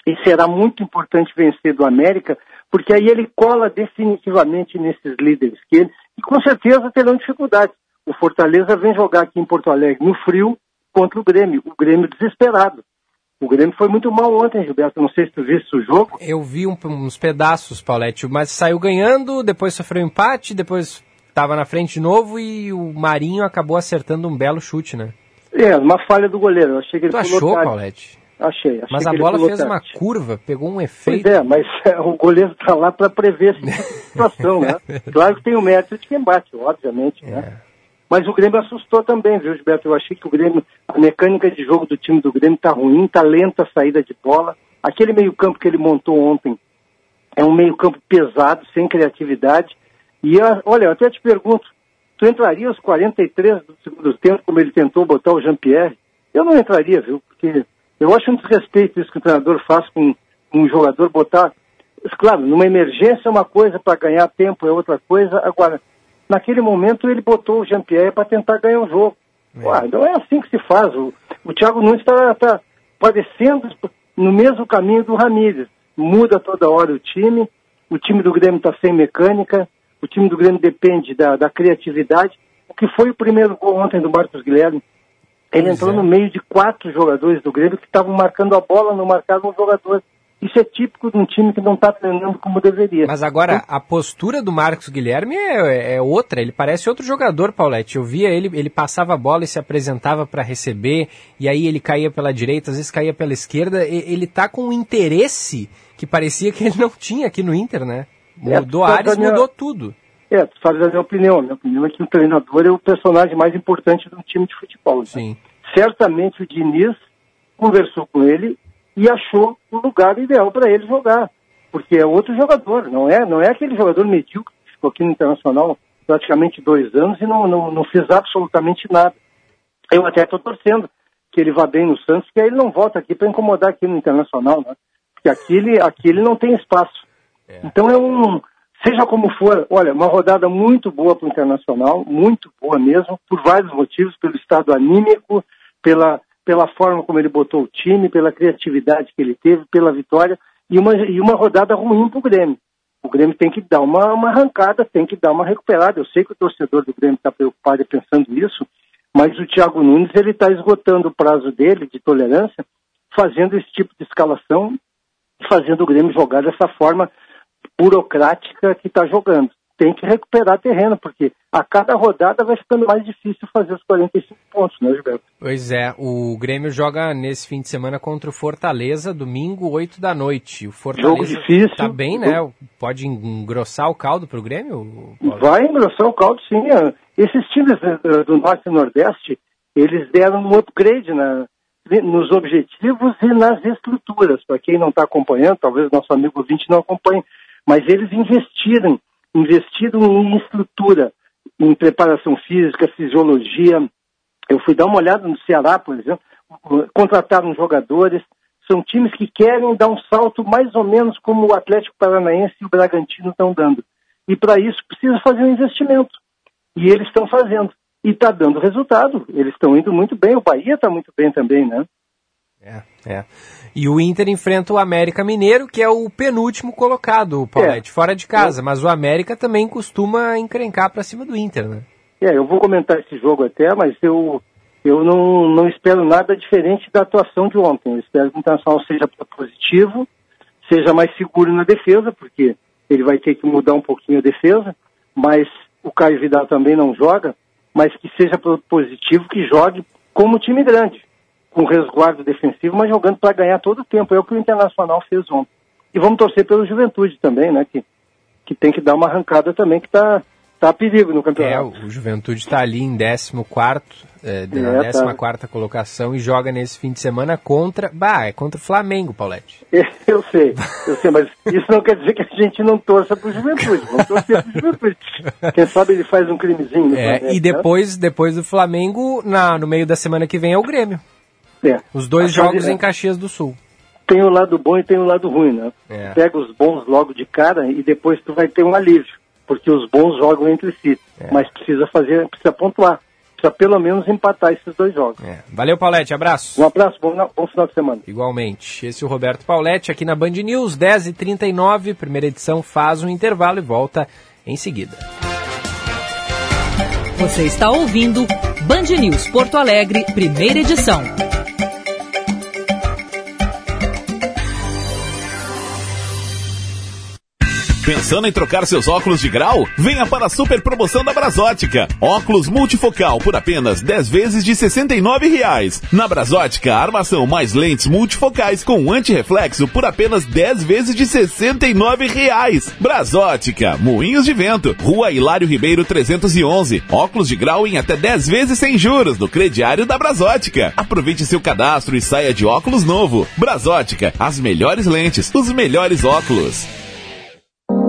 e será muito importante vencer do América, porque aí ele cola definitivamente nesses líderes, que ele, e com certeza terão dificuldades. O Fortaleza vem jogar aqui em Porto Alegre no frio contra o Grêmio, o Grêmio desesperado. O Grêmio foi muito mal ontem, Gilberto. Não sei se tu viste o jogo. Eu vi um, uns pedaços, Paulette, mas saiu ganhando, depois sofreu um empate, depois estava na frente de novo e o Marinho acabou acertando um belo chute, né? É, uma falha do goleiro. Eu achei que ele tu achou, tarde. Paulette? Achei, achei. Mas a bola fez uma curva, pegou um efeito. Pois é, mas é, *laughs* o goleiro está lá para prever essa situação, né? *laughs* Claro que tem o mérito de quem bate, obviamente, né? é. né? Mas o Grêmio assustou também, viu, Gilberto? Eu achei que o Grêmio, a mecânica de jogo do time do Grêmio está ruim, está lenta a saída de bola. Aquele meio-campo que ele montou ontem é um meio-campo pesado, sem criatividade. E olha, eu até te pergunto, Tu entraria aos 43 do segundo tempo, como ele tentou botar o Jean-Pierre? Eu não entraria, viu? Porque eu acho um desrespeito isso que o treinador faz com, um jogador botar. Claro, numa emergência é uma coisa, para ganhar tempo é outra coisa. Agora, naquele momento ele botou o Jean-Pierre para tentar ganhar o jogo. É. Ué, não é assim que se faz. O, o Thiago Nunes está tá padecendo no mesmo caminho do Ramírez. Muda toda hora o time, o time do Grêmio está sem mecânica, o time do Grêmio depende da, da criatividade. O que foi o primeiro gol ontem do Marcos Guilherme? Ele pois entrou é. no meio de quatro jogadores do Grêmio que estavam marcando a bola, não marcavam o jogador. Isso é típico de um time que não está treinando como deveria. Mas agora, então, a postura do Marcos Guilherme é, é, outra. Ele parece outro jogador, Paulette. Eu via ele, ele passava a bola e se apresentava para receber, e aí ele caía pela direita, às vezes caía pela esquerda. ele está com um interesse que parecia que ele não tinha aqui no Inter, né? Mudou é, Ares, minha... mudou tudo. É, tu sabes a minha opinião. A minha opinião é que o treinador é o personagem mais importante do time de futebol. Né? Sim. Certamente o Diniz conversou com ele e achou o lugar ideal para ele jogar. Porque é outro jogador, não é, não é aquele jogador medíocre que ficou aqui no Internacional praticamente dois anos e não, não, não fez absolutamente nada. Eu até estou torcendo que ele vá bem no Santos, que aí ele não volta aqui para incomodar aqui no Internacional, né? Porque aqui ele, aqui ele não tem espaço. É. Então é um, seja como for, olha, uma rodada muito boa para o Internacional, muito boa mesmo, por vários motivos, pelo estado anímico, pela, pela forma como ele botou o time, pela criatividade que ele teve, pela vitória, e uma, e uma rodada ruim para o Grêmio. O Grêmio tem que dar uma, uma arrancada, tem que dar uma recuperada. Eu sei que o torcedor do Grêmio está preocupado e pensando isso, mas o Thiago Nunes ele está esgotando o prazo dele de tolerância, fazendo esse tipo de escalação, fazendo o Grêmio jogar dessa forma burocrática que está jogando tem que recuperar terreno, porque a cada rodada vai ficando mais difícil fazer os 45 pontos, né, Gilberto? Pois é, o Grêmio joga nesse fim de semana contra o Fortaleza, domingo, 8 da noite. O Fortaleza Jogo difícil. Tá bem, né? Pode engrossar o caldo para o Grêmio? Paulo? Vai engrossar o caldo, sim. Esses times eh, do Norte e Nordeste, eles deram um upgrade na, nos objetivos e nas estruturas. Para quem não está acompanhando, talvez nosso amigo ouvinte não acompanhe, mas eles investiram investido em estrutura, em preparação física, fisiologia. Eu fui dar uma olhada no Ceará, por exemplo, contrataram jogadores. São times que querem dar um salto mais ou menos como o Atlético Paranaense e o Bragantino estão dando. E para isso precisa fazer um investimento. E eles estão fazendo. E está dando resultado. Eles estão indo muito bem. O Bahia está muito bem também, né? É, é. E o Inter enfrenta o América Mineiro, que é o penúltimo colocado, Paulette, é. fora de casa. Mas o América também costuma encrencar para cima do Inter, né? É, eu vou comentar esse jogo até, mas eu, eu não, não espero nada diferente da atuação de ontem. Eu espero que o Internacional seja positivo, seja mais seguro na defesa, porque ele vai ter que mudar um pouquinho a defesa, mas o Caio Vidal também não joga, mas que seja positivo, que jogue como time grande com resguardo defensivo, mas jogando para ganhar todo o tempo. É o que o Internacional fez ontem. E vamos torcer pelo Juventude também, né? Que, que tem que dar uma arrancada também, que está tá a perigo no campeonato. É, o Juventude está ali em 14 é, na é, 14 tá. colocação e joga nesse fim de semana contra. Bah, é contra o Flamengo, Paulette. *laughs* Eu sei, eu sei, mas isso não quer dizer que a gente não torça pro Juventude. Vamos torcer pro Juventude. Quem sabe ele faz um crimezinho. É, Flamengo, e né? depois, né? depois do Flamengo, na, no meio da semana que vem é o Grêmio. É. Os dois jogos em Caxias do Sul. Tem o lado bom e tem o lado ruim, né? É. Pega os bons logo de cara e depois tu vai ter um alívio, porque os bons jogam entre si. É. Mas precisa fazer, precisa pontuar. Precisa pelo menos empatar esses dois jogos. É. Valeu, Paulette. Abraço. Um abraço, bom, bom final de semana. Igualmente. Esse é o Roberto Paulette aqui na Band News, 10h39. Primeira edição faz um intervalo e volta em seguida. Você está ouvindo Band News Porto Alegre, primeira edição. Pensando em trocar seus óculos de grau? Venha para a super promoção da Brasótica. Óculos multifocal por apenas 10 vezes de 69 reais. Na Brasótica, armação mais lentes multifocais com anti-reflexo por apenas 10 vezes de 69 reais. Brasótica, Moinhos de Vento, Rua Hilário Ribeiro 311. Óculos de grau em até 10 vezes sem juros no crediário da Brasótica. Aproveite seu cadastro e saia de óculos novo. Brasótica, as melhores lentes, os melhores óculos.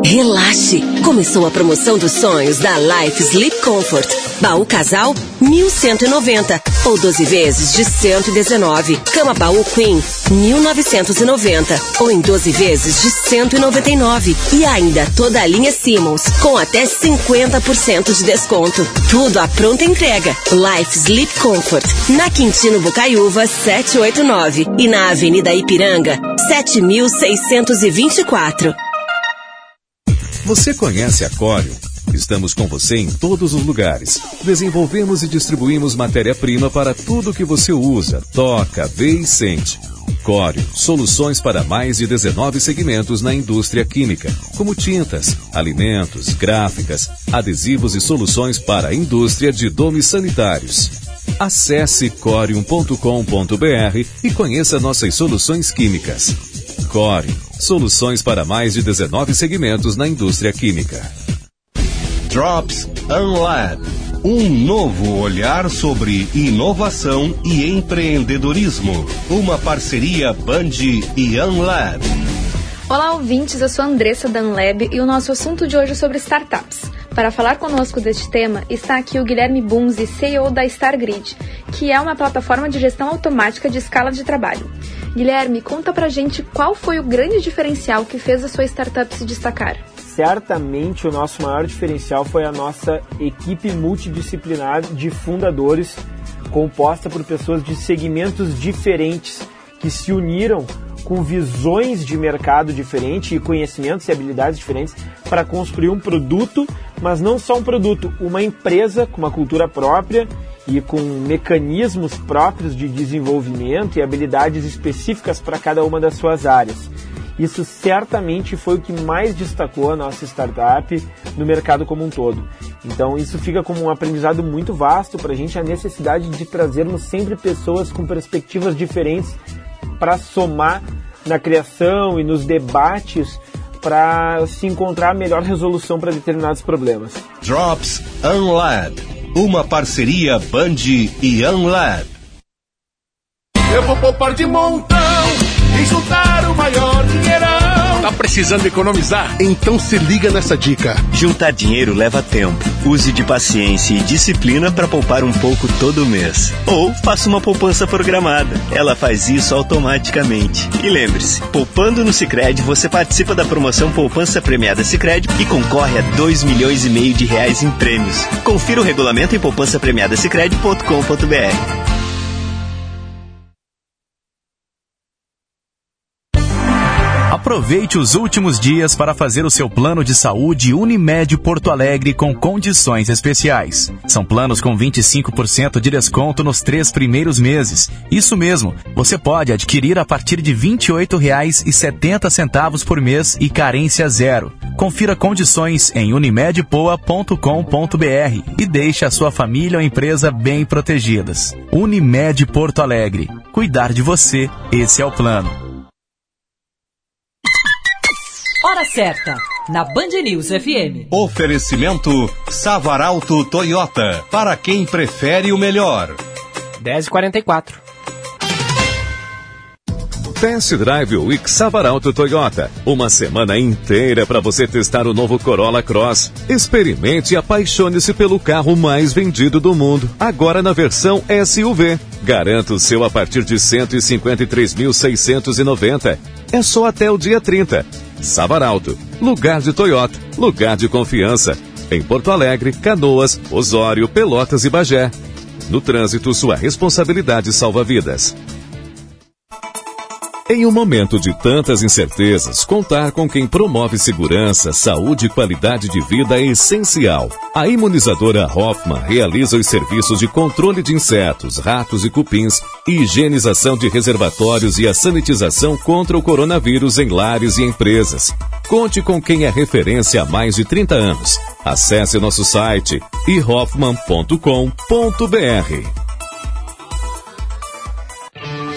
Relaxe! Começou a promoção dos sonhos da Life Sleep Comfort. Baú casal, 1190 ou 12 vezes de 119. Cama baú Queen, 1990 ou em 12 vezes de 199. E ainda toda a linha Simmons com até 50% de desconto. Tudo à pronta entrega. Life Sleep Comfort. Na Quintino Bocaiúva 789 e na Avenida Ipiranga 7624. Você conhece a Corium? Estamos com você em todos os lugares. Desenvolvemos e distribuímos matéria-prima para tudo que você usa, toca, vê e sente. Corium, soluções para mais de 19 segmentos na indústria química, como tintas, alimentos, gráficas, adesivos e soluções para a indústria de domes sanitários. Acesse corium.com.br e conheça nossas soluções químicas. Corium Soluções para mais de 19 segmentos na indústria química. Drops Unlab. Um novo olhar sobre inovação e empreendedorismo. Uma parceria Band e Unlab. Olá, ouvintes. Eu sou a Andressa da Unlab e o nosso assunto de hoje é sobre startups. Para falar conosco deste tema, está aqui o Guilherme Bunzi, CEO da StarGrid, que é uma plataforma de gestão automática de escala de trabalho. Guilherme, conta pra gente qual foi o grande diferencial que fez a sua startup se destacar. Certamente o nosso maior diferencial foi a nossa equipe multidisciplinar de fundadores, composta por pessoas de segmentos diferentes que se uniram com visões de mercado diferentes e conhecimentos e habilidades diferentes para construir um produto, mas não só um produto, uma empresa com uma cultura própria e com mecanismos próprios de desenvolvimento e habilidades específicas para cada uma das suas áreas. Isso certamente foi o que mais destacou a nossa startup no mercado como um todo. Então, isso fica como um aprendizado muito vasto para a gente, a necessidade de trazermos sempre pessoas com perspectivas diferentes para somar na criação e nos debates para se encontrar a melhor resolução para determinados problemas. Drops Unlab, uma parceria Band e Unlab. Eu vou poupar de montão e juntar o maior dinheirão. Tá precisando economizar? Então se liga nessa dica. Juntar dinheiro leva tempo. Use de paciência e disciplina para poupar um pouco todo mês. Ou faça uma poupança programada. Ela faz isso automaticamente. E lembre-se, poupando no Sicredi você participa da promoção Poupança Premiada Sicredi e concorre a 2 milhões e meio de reais em prêmios. Confira o regulamento em poupançapremiadasicredi.com.br. Aproveite os últimos dias para fazer o seu plano de saúde Unimed Porto Alegre com condições especiais. São planos com 25% de desconto nos três primeiros meses. Isso mesmo, você pode adquirir a partir de R$ 28,70 por mês e carência zero. Confira condições em unimedpoa.com.br e deixe a sua família ou empresa bem protegidas. Unimed Porto Alegre. Cuidar de você, esse é o plano. Hora certa, na Band News FM. Oferecimento Savaralto Toyota, para quem prefere o melhor. 10h44. Test Drive Week Savaralto Toyota. Uma semana inteira para você testar o novo Corolla Cross. Experimente e apaixone-se pelo carro mais vendido do mundo. Agora na versão SUV. Garanta o seu a partir de 153.690. É só até o dia 30. Savaralto, lugar de Toyota, lugar de confiança. Em Porto Alegre, Canoas, Osório, Pelotas e Bagé. No trânsito, sua responsabilidade salva vidas. Em um momento de tantas incertezas, contar com quem promove segurança, saúde e qualidade de vida é essencial. A imunizadora Hoffman realiza os serviços de controle de insetos, ratos e cupins, higienização de reservatórios e a sanitização contra o coronavírus em lares e empresas. Conte com quem é referência há mais de 30 anos. Acesse nosso site ihoffman.com.br.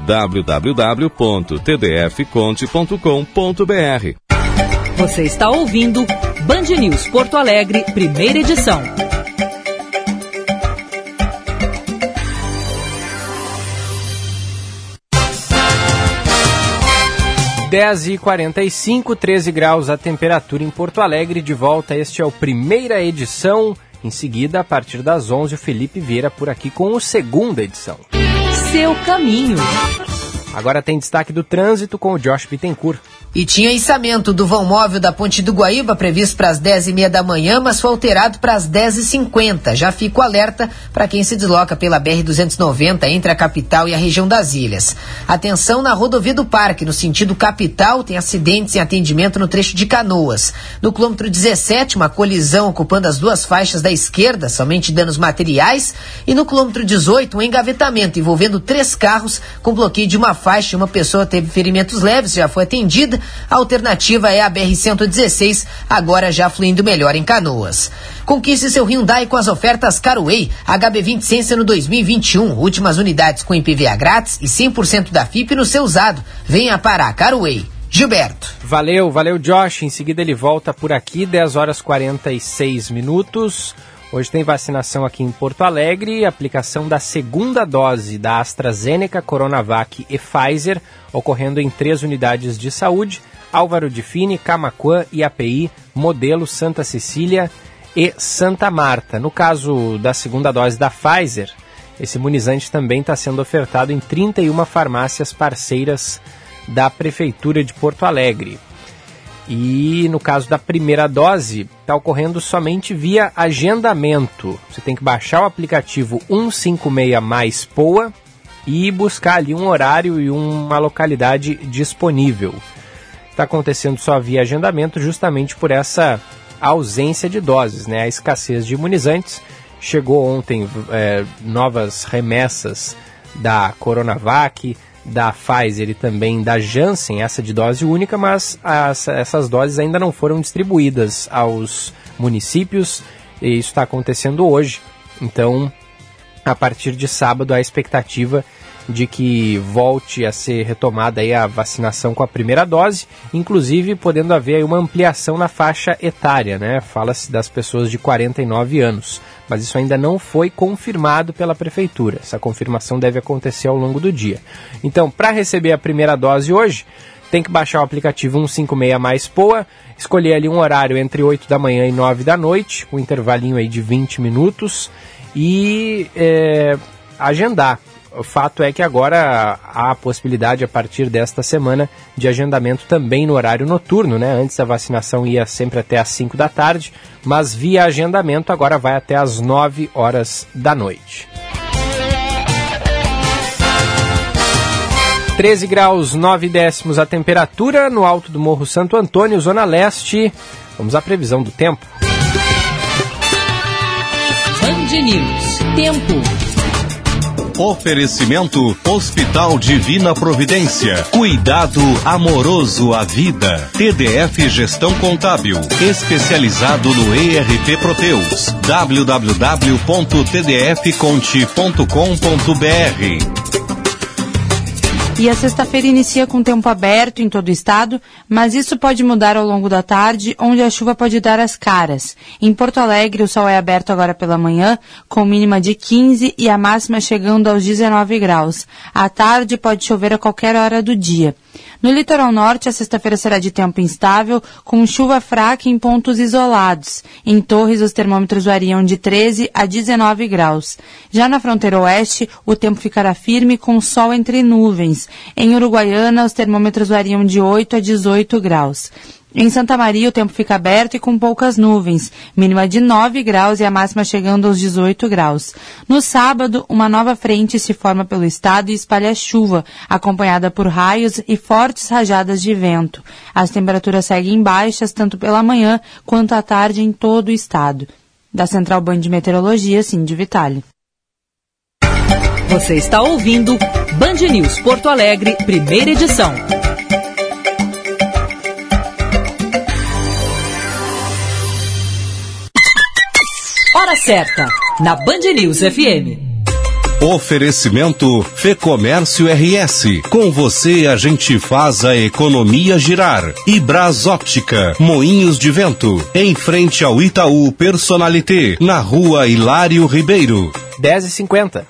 www.tdfconte.com.br. Você está ouvindo Band News Porto Alegre, primeira edição. Dez e quarenta e cinco, 13 graus a temperatura em Porto Alegre. De volta, este é o primeira edição. Em seguida, a partir das 11, o Felipe Vieira por aqui com o segunda edição seu caminho. Agora tem destaque do trânsito com o Josh Bittencourt. E tinha içamento do vão móvel da Ponte do Guaíba previsto para as 10h30 da manhã, mas foi alterado para as 10h50. Já fica alerta para quem se desloca pela BR-290 entre a capital e a região das ilhas. Atenção na rodovia do Parque, no sentido capital, tem acidentes em atendimento no trecho de Canoas. No quilômetro 17, uma colisão ocupando as duas faixas da esquerda, somente danos materiais. E no quilômetro 18, um engavetamento envolvendo três carros com bloqueio de uma faixa, uma pessoa teve ferimentos leves, já foi atendida. A alternativa é a BR-116, agora já fluindo melhor em Canoas. Conquiste seu Hyundai com as ofertas Caraway HB20 Sensa no 2021. Últimas unidades com IPVA grátis e 100% da FIP no seu usado. Venha para a Caraway. Gilberto. Valeu, valeu Josh. Em seguida ele volta por aqui, 10 horas 46 minutos. Hoje tem vacinação aqui em Porto Alegre, aplicação da segunda dose da AstraZeneca, Coronavac e Pfizer, ocorrendo em três unidades de saúde: Álvaro de Fini, Camacuã, IAPI, Modelo Santa Cecília e Santa Marta. No caso da segunda dose da Pfizer, esse imunizante também está sendo ofertado em 31 farmácias parceiras da Prefeitura de Porto Alegre. E no caso da primeira dose, está ocorrendo somente via agendamento. Você tem que baixar o aplicativo 156 mais POA e buscar ali um horário e uma localidade disponível. Está acontecendo só via agendamento justamente por essa ausência de doses, né? A escassez de imunizantes. Chegou ontem é, novas remessas da Coronavac, da Pfizer e também da Janssen, essa de dose única, mas as, essas doses ainda não foram distribuídas aos municípios e isso está acontecendo hoje. Então, a partir de sábado, a expectativa de que volte a ser retomada aí a vacinação com a primeira dose, inclusive podendo haver uma ampliação na faixa etária, né? Fala-se das pessoas de 49 anos, mas isso ainda não foi confirmado pela prefeitura. Essa confirmação deve acontecer ao longo do dia. Então, para receber a primeira dose hoje, tem que baixar o aplicativo 156 mais POA, escolher ali um horário entre 8 da manhã e 9 da noite, um intervalinho aí de 20 minutos e é, agendar. O fato é que agora há a possibilidade, a partir desta semana, de agendamento também no horário noturno, né? Antes a vacinação ia sempre até às 5 da tarde, mas via agendamento agora vai até às 9 horas da noite. 13 graus 9 décimos a temperatura no alto do Morro Santo Antônio, Zona Leste. Vamos à previsão do tempo. Band News. Tempo. Oferecimento Hospital Divina Providência. Cuidado amoroso à vida. TDF Gestão Contábil. Especializado no ERP Proteus. www.tdfconte.com.br e a sexta-feira inicia com tempo aberto em todo o estado, mas isso pode mudar ao longo da tarde, onde a chuva pode dar as caras. Em Porto Alegre, o sol é aberto agora pela manhã, com mínima de 15 e a máxima chegando aos 19 graus. À tarde pode chover a qualquer hora do dia. No litoral norte, a sexta-feira será de tempo instável, com chuva fraca em pontos isolados. Em Torres, os termômetros variam de 13 a 19 graus. Já na fronteira oeste, o tempo ficará firme com sol entre nuvens. Em Uruguaiana, os termômetros variam de 8 a 18 graus. Em Santa Maria, o tempo fica aberto e com poucas nuvens, mínima de 9 graus e a máxima chegando aos 18 graus. No sábado, uma nova frente se forma pelo estado e espalha chuva, acompanhada por raios e fortes rajadas de vento. As temperaturas seguem baixas tanto pela manhã quanto à tarde em todo o estado. Da Central Band de Meteorologia, Cindy Vitale. Você está ouvindo Band News Porto Alegre, primeira edição. Certa, na Band News FM. Oferecimento Fê Comércio RS. Com você a gente faz a economia girar. E Óptica, Moinhos de Vento. Em frente ao Itaú Personalité, na rua Hilário Ribeiro. 10h50.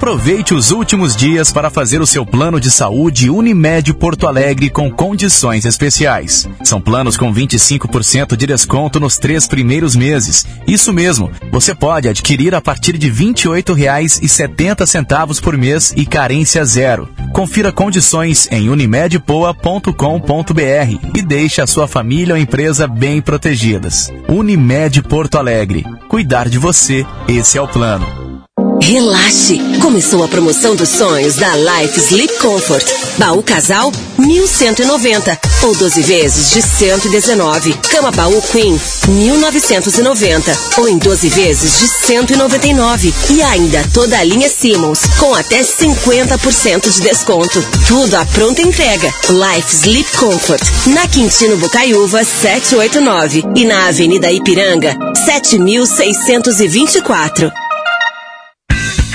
Aproveite os últimos dias para fazer o seu plano de saúde Unimed Porto Alegre com condições especiais. São planos com 25% de desconto nos três primeiros meses. Isso mesmo, você pode adquirir a partir de R$ 28,70 por mês e carência zero. Confira condições em unimedpoa.com.br e deixe a sua família ou empresa bem protegidas. Unimed Porto Alegre. Cuidar de você, esse é o plano. Relaxe! Começou a promoção dos sonhos da Life Sleep Comfort. Baú casal 1190 ou 12 vezes de 119. Cama Baú Queen, 1990 ou em 12 vezes de 199. E ainda toda a linha Simmons com até 50% de desconto. Tudo à pronta entrega. Life Sleep Comfort, na Quintino Bocaiúva 789 e na Avenida Ipiranga 7624.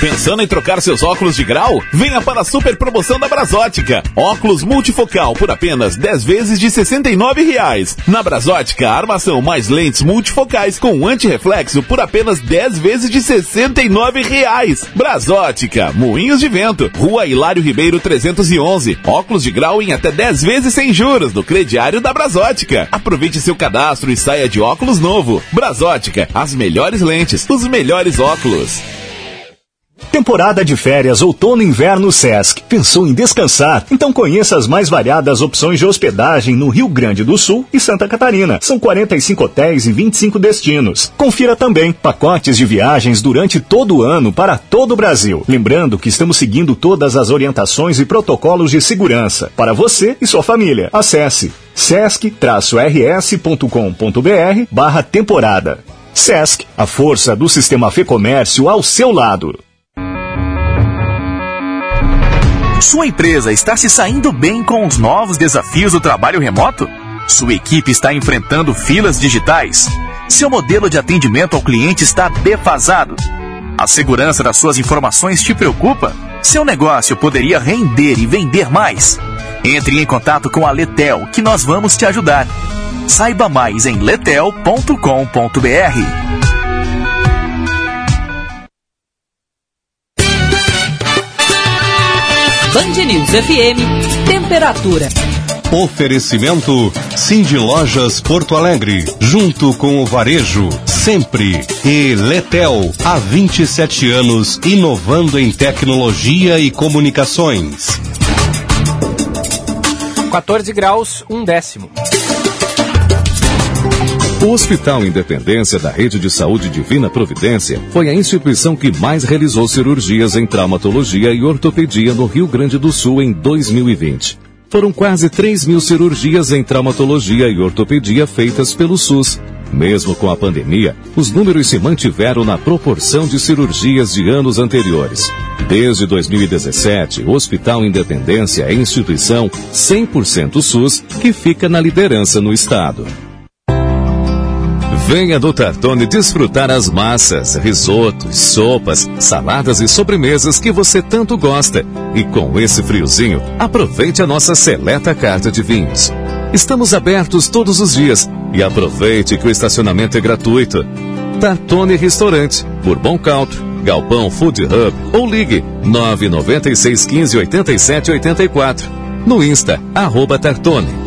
Pensando em trocar seus óculos de grau? Venha para a super promoção da Brasótica. Óculos multifocal por apenas 10 vezes de 69 reais. Na Brasótica, armação mais lentes multifocais com antirreflexo por apenas 10 vezes de 69 reais. Brasótica, Moinhos de Vento, Rua Hilário Ribeiro 311. Óculos de grau em até 10 vezes sem juros no crediário da Brasótica. Aproveite seu cadastro e saia de óculos novo. Brasótica, as melhores lentes, os melhores óculos. Temporada de férias outono e inverno Sesc. Pensou em descansar? Então conheça as mais variadas opções de hospedagem no Rio Grande do Sul e Santa Catarina. São 45 hotéis e 25 destinos. Confira também pacotes de viagens durante todo o ano para todo o Brasil. Lembrando que estamos seguindo todas as orientações e protocolos de segurança para você e sua família. Acesse sesc-rs.com.br barra temporada. Sesc, a força do sistema Fê Comércio ao seu lado. Sua empresa está se saindo bem com os novos desafios do trabalho remoto? Sua equipe está enfrentando filas digitais? Seu modelo de atendimento ao cliente está defasado? A segurança das suas informações te preocupa? Seu negócio poderia render e vender mais? Entre em contato com a Letel, que nós vamos te ajudar. Saiba mais em letel.com.br. Band News FM, temperatura. Oferecimento Cindy Lojas Porto Alegre, junto com o varejo, sempre. E Letel, há 27 anos, inovando em tecnologia e comunicações. 14 graus, um décimo. O Hospital Independência da Rede de Saúde Divina Providência foi a instituição que mais realizou cirurgias em traumatologia e ortopedia no Rio Grande do Sul em 2020. Foram quase 3 mil cirurgias em traumatologia e ortopedia feitas pelo SUS. Mesmo com a pandemia, os números se mantiveram na proporção de cirurgias de anos anteriores. Desde 2017, o Hospital Independência é instituição 100% SUS que fica na liderança no estado. Venha do Tartone desfrutar as massas, risotos, sopas, saladas e sobremesas que você tanto gosta. E com esse friozinho, aproveite a nossa seleta carta de vinhos. Estamos abertos todos os dias e aproveite que o estacionamento é gratuito. Tartone Restaurante, Bourbon Country, Galpão Food Hub ou ligue 996 15 87 84. No Insta, arroba Tartone.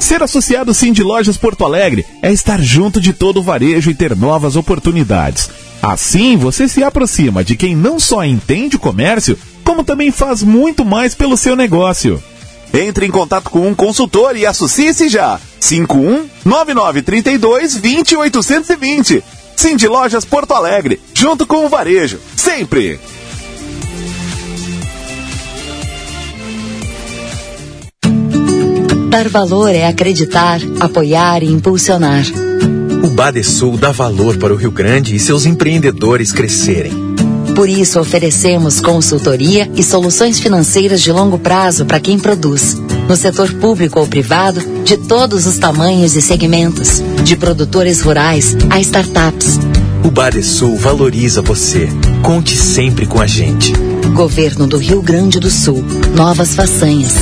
Ser associado Sim de Lojas Porto Alegre é estar junto de todo o varejo e ter novas oportunidades. Assim, você se aproxima de quem não só entende o comércio, como também faz muito mais pelo seu negócio. Entre em contato com um consultor e associe-se já. 51 9932 20820. Sim de Lojas Porto Alegre, junto com o varejo, sempre. Dar valor é acreditar, apoiar e impulsionar. O Badesul dá valor para o Rio Grande e seus empreendedores crescerem. Por isso, oferecemos consultoria e soluções financeiras de longo prazo para quem produz, no setor público ou privado, de todos os tamanhos e segmentos, de produtores rurais a startups. O Badesul valoriza você. Conte sempre com a gente. Governo do Rio Grande do Sul. Novas façanhas.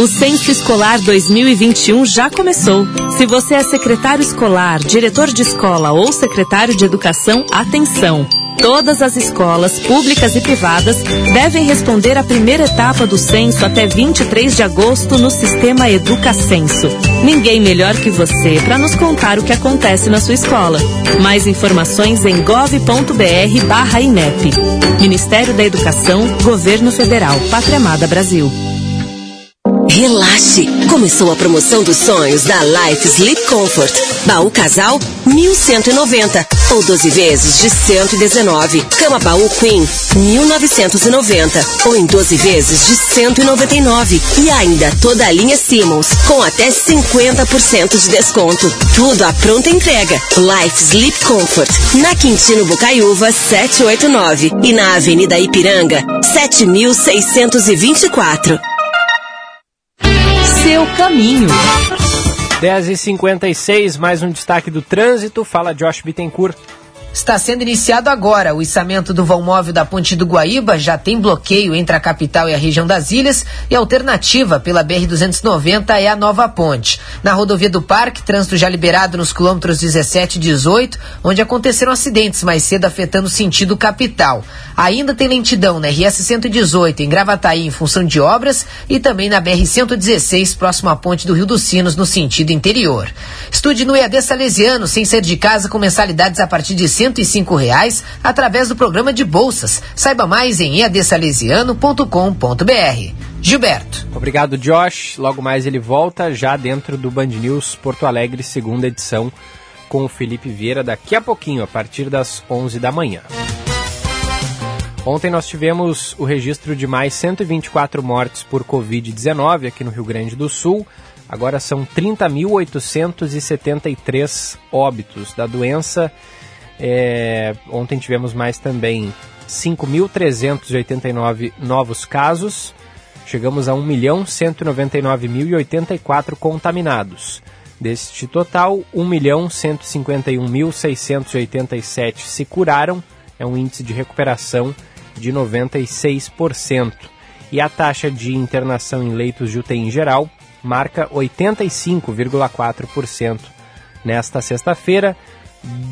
O Censo Escolar 2021 já começou. Se você é secretário escolar, diretor de escola ou secretário de educação, atenção! Todas as escolas, públicas e privadas, devem responder à primeira etapa do censo até 23 de agosto no sistema EducaCenso. Ninguém melhor que você para nos contar o que acontece na sua escola. Mais informações em gov.br/inep. Ministério da Educação, Governo Federal, Pátria Amada Brasil. Relaxe! Começou a promoção dos sonhos da Life Sleep Comfort. Baú casal 1190 ou 12 vezes de 119. Cama Baú Queen, 1990 ou em 12 vezes de 199. E ainda toda a linha Simmons com até 50% de desconto. Tudo à pronta entrega. Life Sleep Comfort, na Quintino Bocaiúva 789 e na Avenida Ipiranga 7624. Seu caminho. 10h56, mais um destaque do trânsito. Fala Josh Bittencourt. Está sendo iniciado agora o içamento do vão móvel da Ponte do Guaíba, já tem bloqueio entre a capital e a região das ilhas, e a alternativa pela BR-290 é a nova ponte. Na rodovia do Parque, trânsito já liberado nos quilômetros 17 e 18, onde aconteceram acidentes mais cedo afetando o sentido capital. Ainda tem lentidão na RS-118 em Gravataí em função de obras e também na BR-116 próximo à ponte do Rio dos Sinos no sentido interior. Estude no EAD Salesiano, sem ser de casa, com mensalidades a partir de 105 reais através do programa de bolsas. Saiba mais em eadsalesiano.com.br. Gilberto. Obrigado, Josh. Logo mais ele volta já dentro do Band News Porto Alegre, segunda edição, com o Felipe Vieira daqui a pouquinho, a partir das 11 da manhã. Ontem nós tivemos o registro de mais 124 mortes por Covid-19 aqui no Rio Grande do Sul. Agora são 30.873 óbitos da doença. É, ontem tivemos mais também 5.389 novos casos. Chegamos a 1.199.084 contaminados. Deste total, 1.151.687 se curaram, é um índice de recuperação de 96%. E a taxa de internação em leitos de UTI em geral marca 85,4% nesta sexta-feira.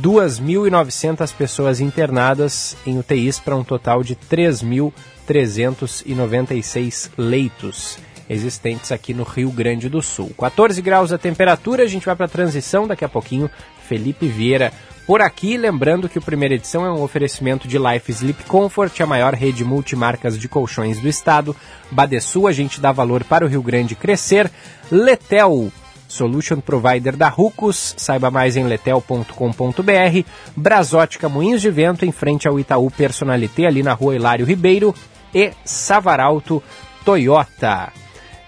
2.900 pessoas internadas em UTIs para um total de 3.396 leitos existentes aqui no Rio Grande do Sul. 14 graus a temperatura, a gente vai para a transição daqui a pouquinho. Felipe Vieira por aqui, lembrando que o primeira edição é um oferecimento de Life Sleep Comfort, a maior rede multimarcas de colchões do estado. Badesul, a gente dá valor para o Rio Grande crescer. Letel, Solution Provider da Rucos, saiba mais em letel.com.br. Brasótica Moinhos de Vento, em frente ao Itaú Personalité, ali na rua Hilário Ribeiro. E Savaralto Toyota.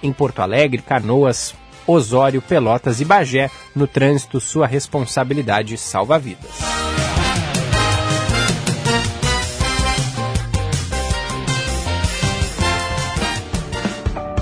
Em Porto Alegre, Canoas, Osório, Pelotas e Bagé. No trânsito, sua responsabilidade salva vidas.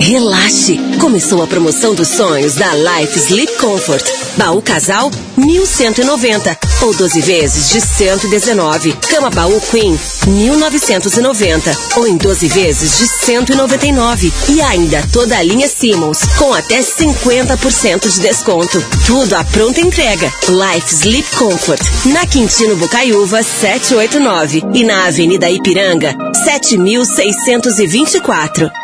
Relaxe! Começou a promoção dos sonhos da Life Sleep Comfort. Baú casal, 1190 ou 12 vezes de 119. Cama baú Queen, 1990 ou em 12 vezes de 199. E ainda toda a linha Simmons com até 50% de desconto. Tudo à pronta entrega. Life Sleep Comfort, na Quintino Bocaiúva 789 e na Avenida Ipiranga 7624.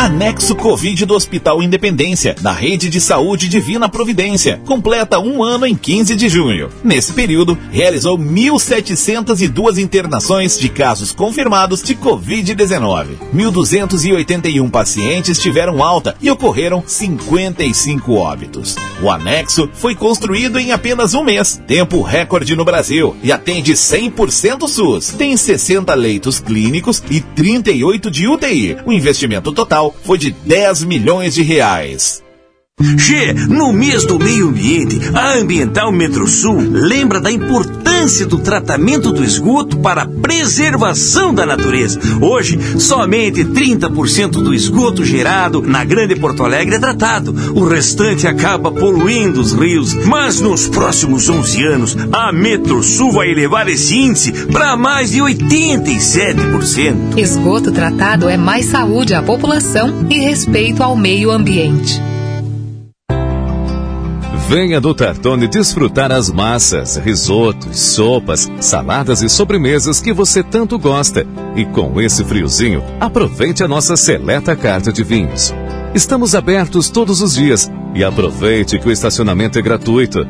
Anexo Covid do Hospital Independência, da Rede de Saúde Divina Providência. Completa um ano em 15 de junho. Nesse período, realizou 1.702 internações de casos confirmados de Covid-19. 1.281 pacientes tiveram alta e ocorreram 55 óbitos. O anexo foi construído em apenas um mês, tempo recorde no Brasil, e atende 100% SUS. Tem 60 leitos clínicos e 38 de UTI. O investimento total foi de 10 milhões de reais. Che, no mês do meio ambiente, a Ambiental Metrosul lembra da importância do tratamento do esgoto para a preservação da natureza. Hoje, somente 30% do esgoto gerado na Grande Porto Alegre é tratado. O restante acaba poluindo os rios. Mas nos próximos 11 anos, a Metrosul vai elevar esse índice para mais de 87%. Esgoto tratado é mais saúde à população e respeito ao meio ambiente. Venha do Tartone desfrutar as massas, risotos, sopas, saladas e sobremesas que você tanto gosta. E com esse friozinho, aproveite a nossa seleta carta de vinhos. Estamos abertos todos os dias e aproveite que o estacionamento é gratuito.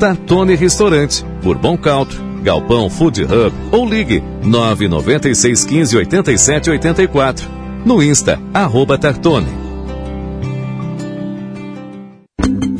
Tartone Restaurante, Bourbon Country, Galpão Food Hub ou ligue 996 15 87 84. No Insta, arroba Tartone.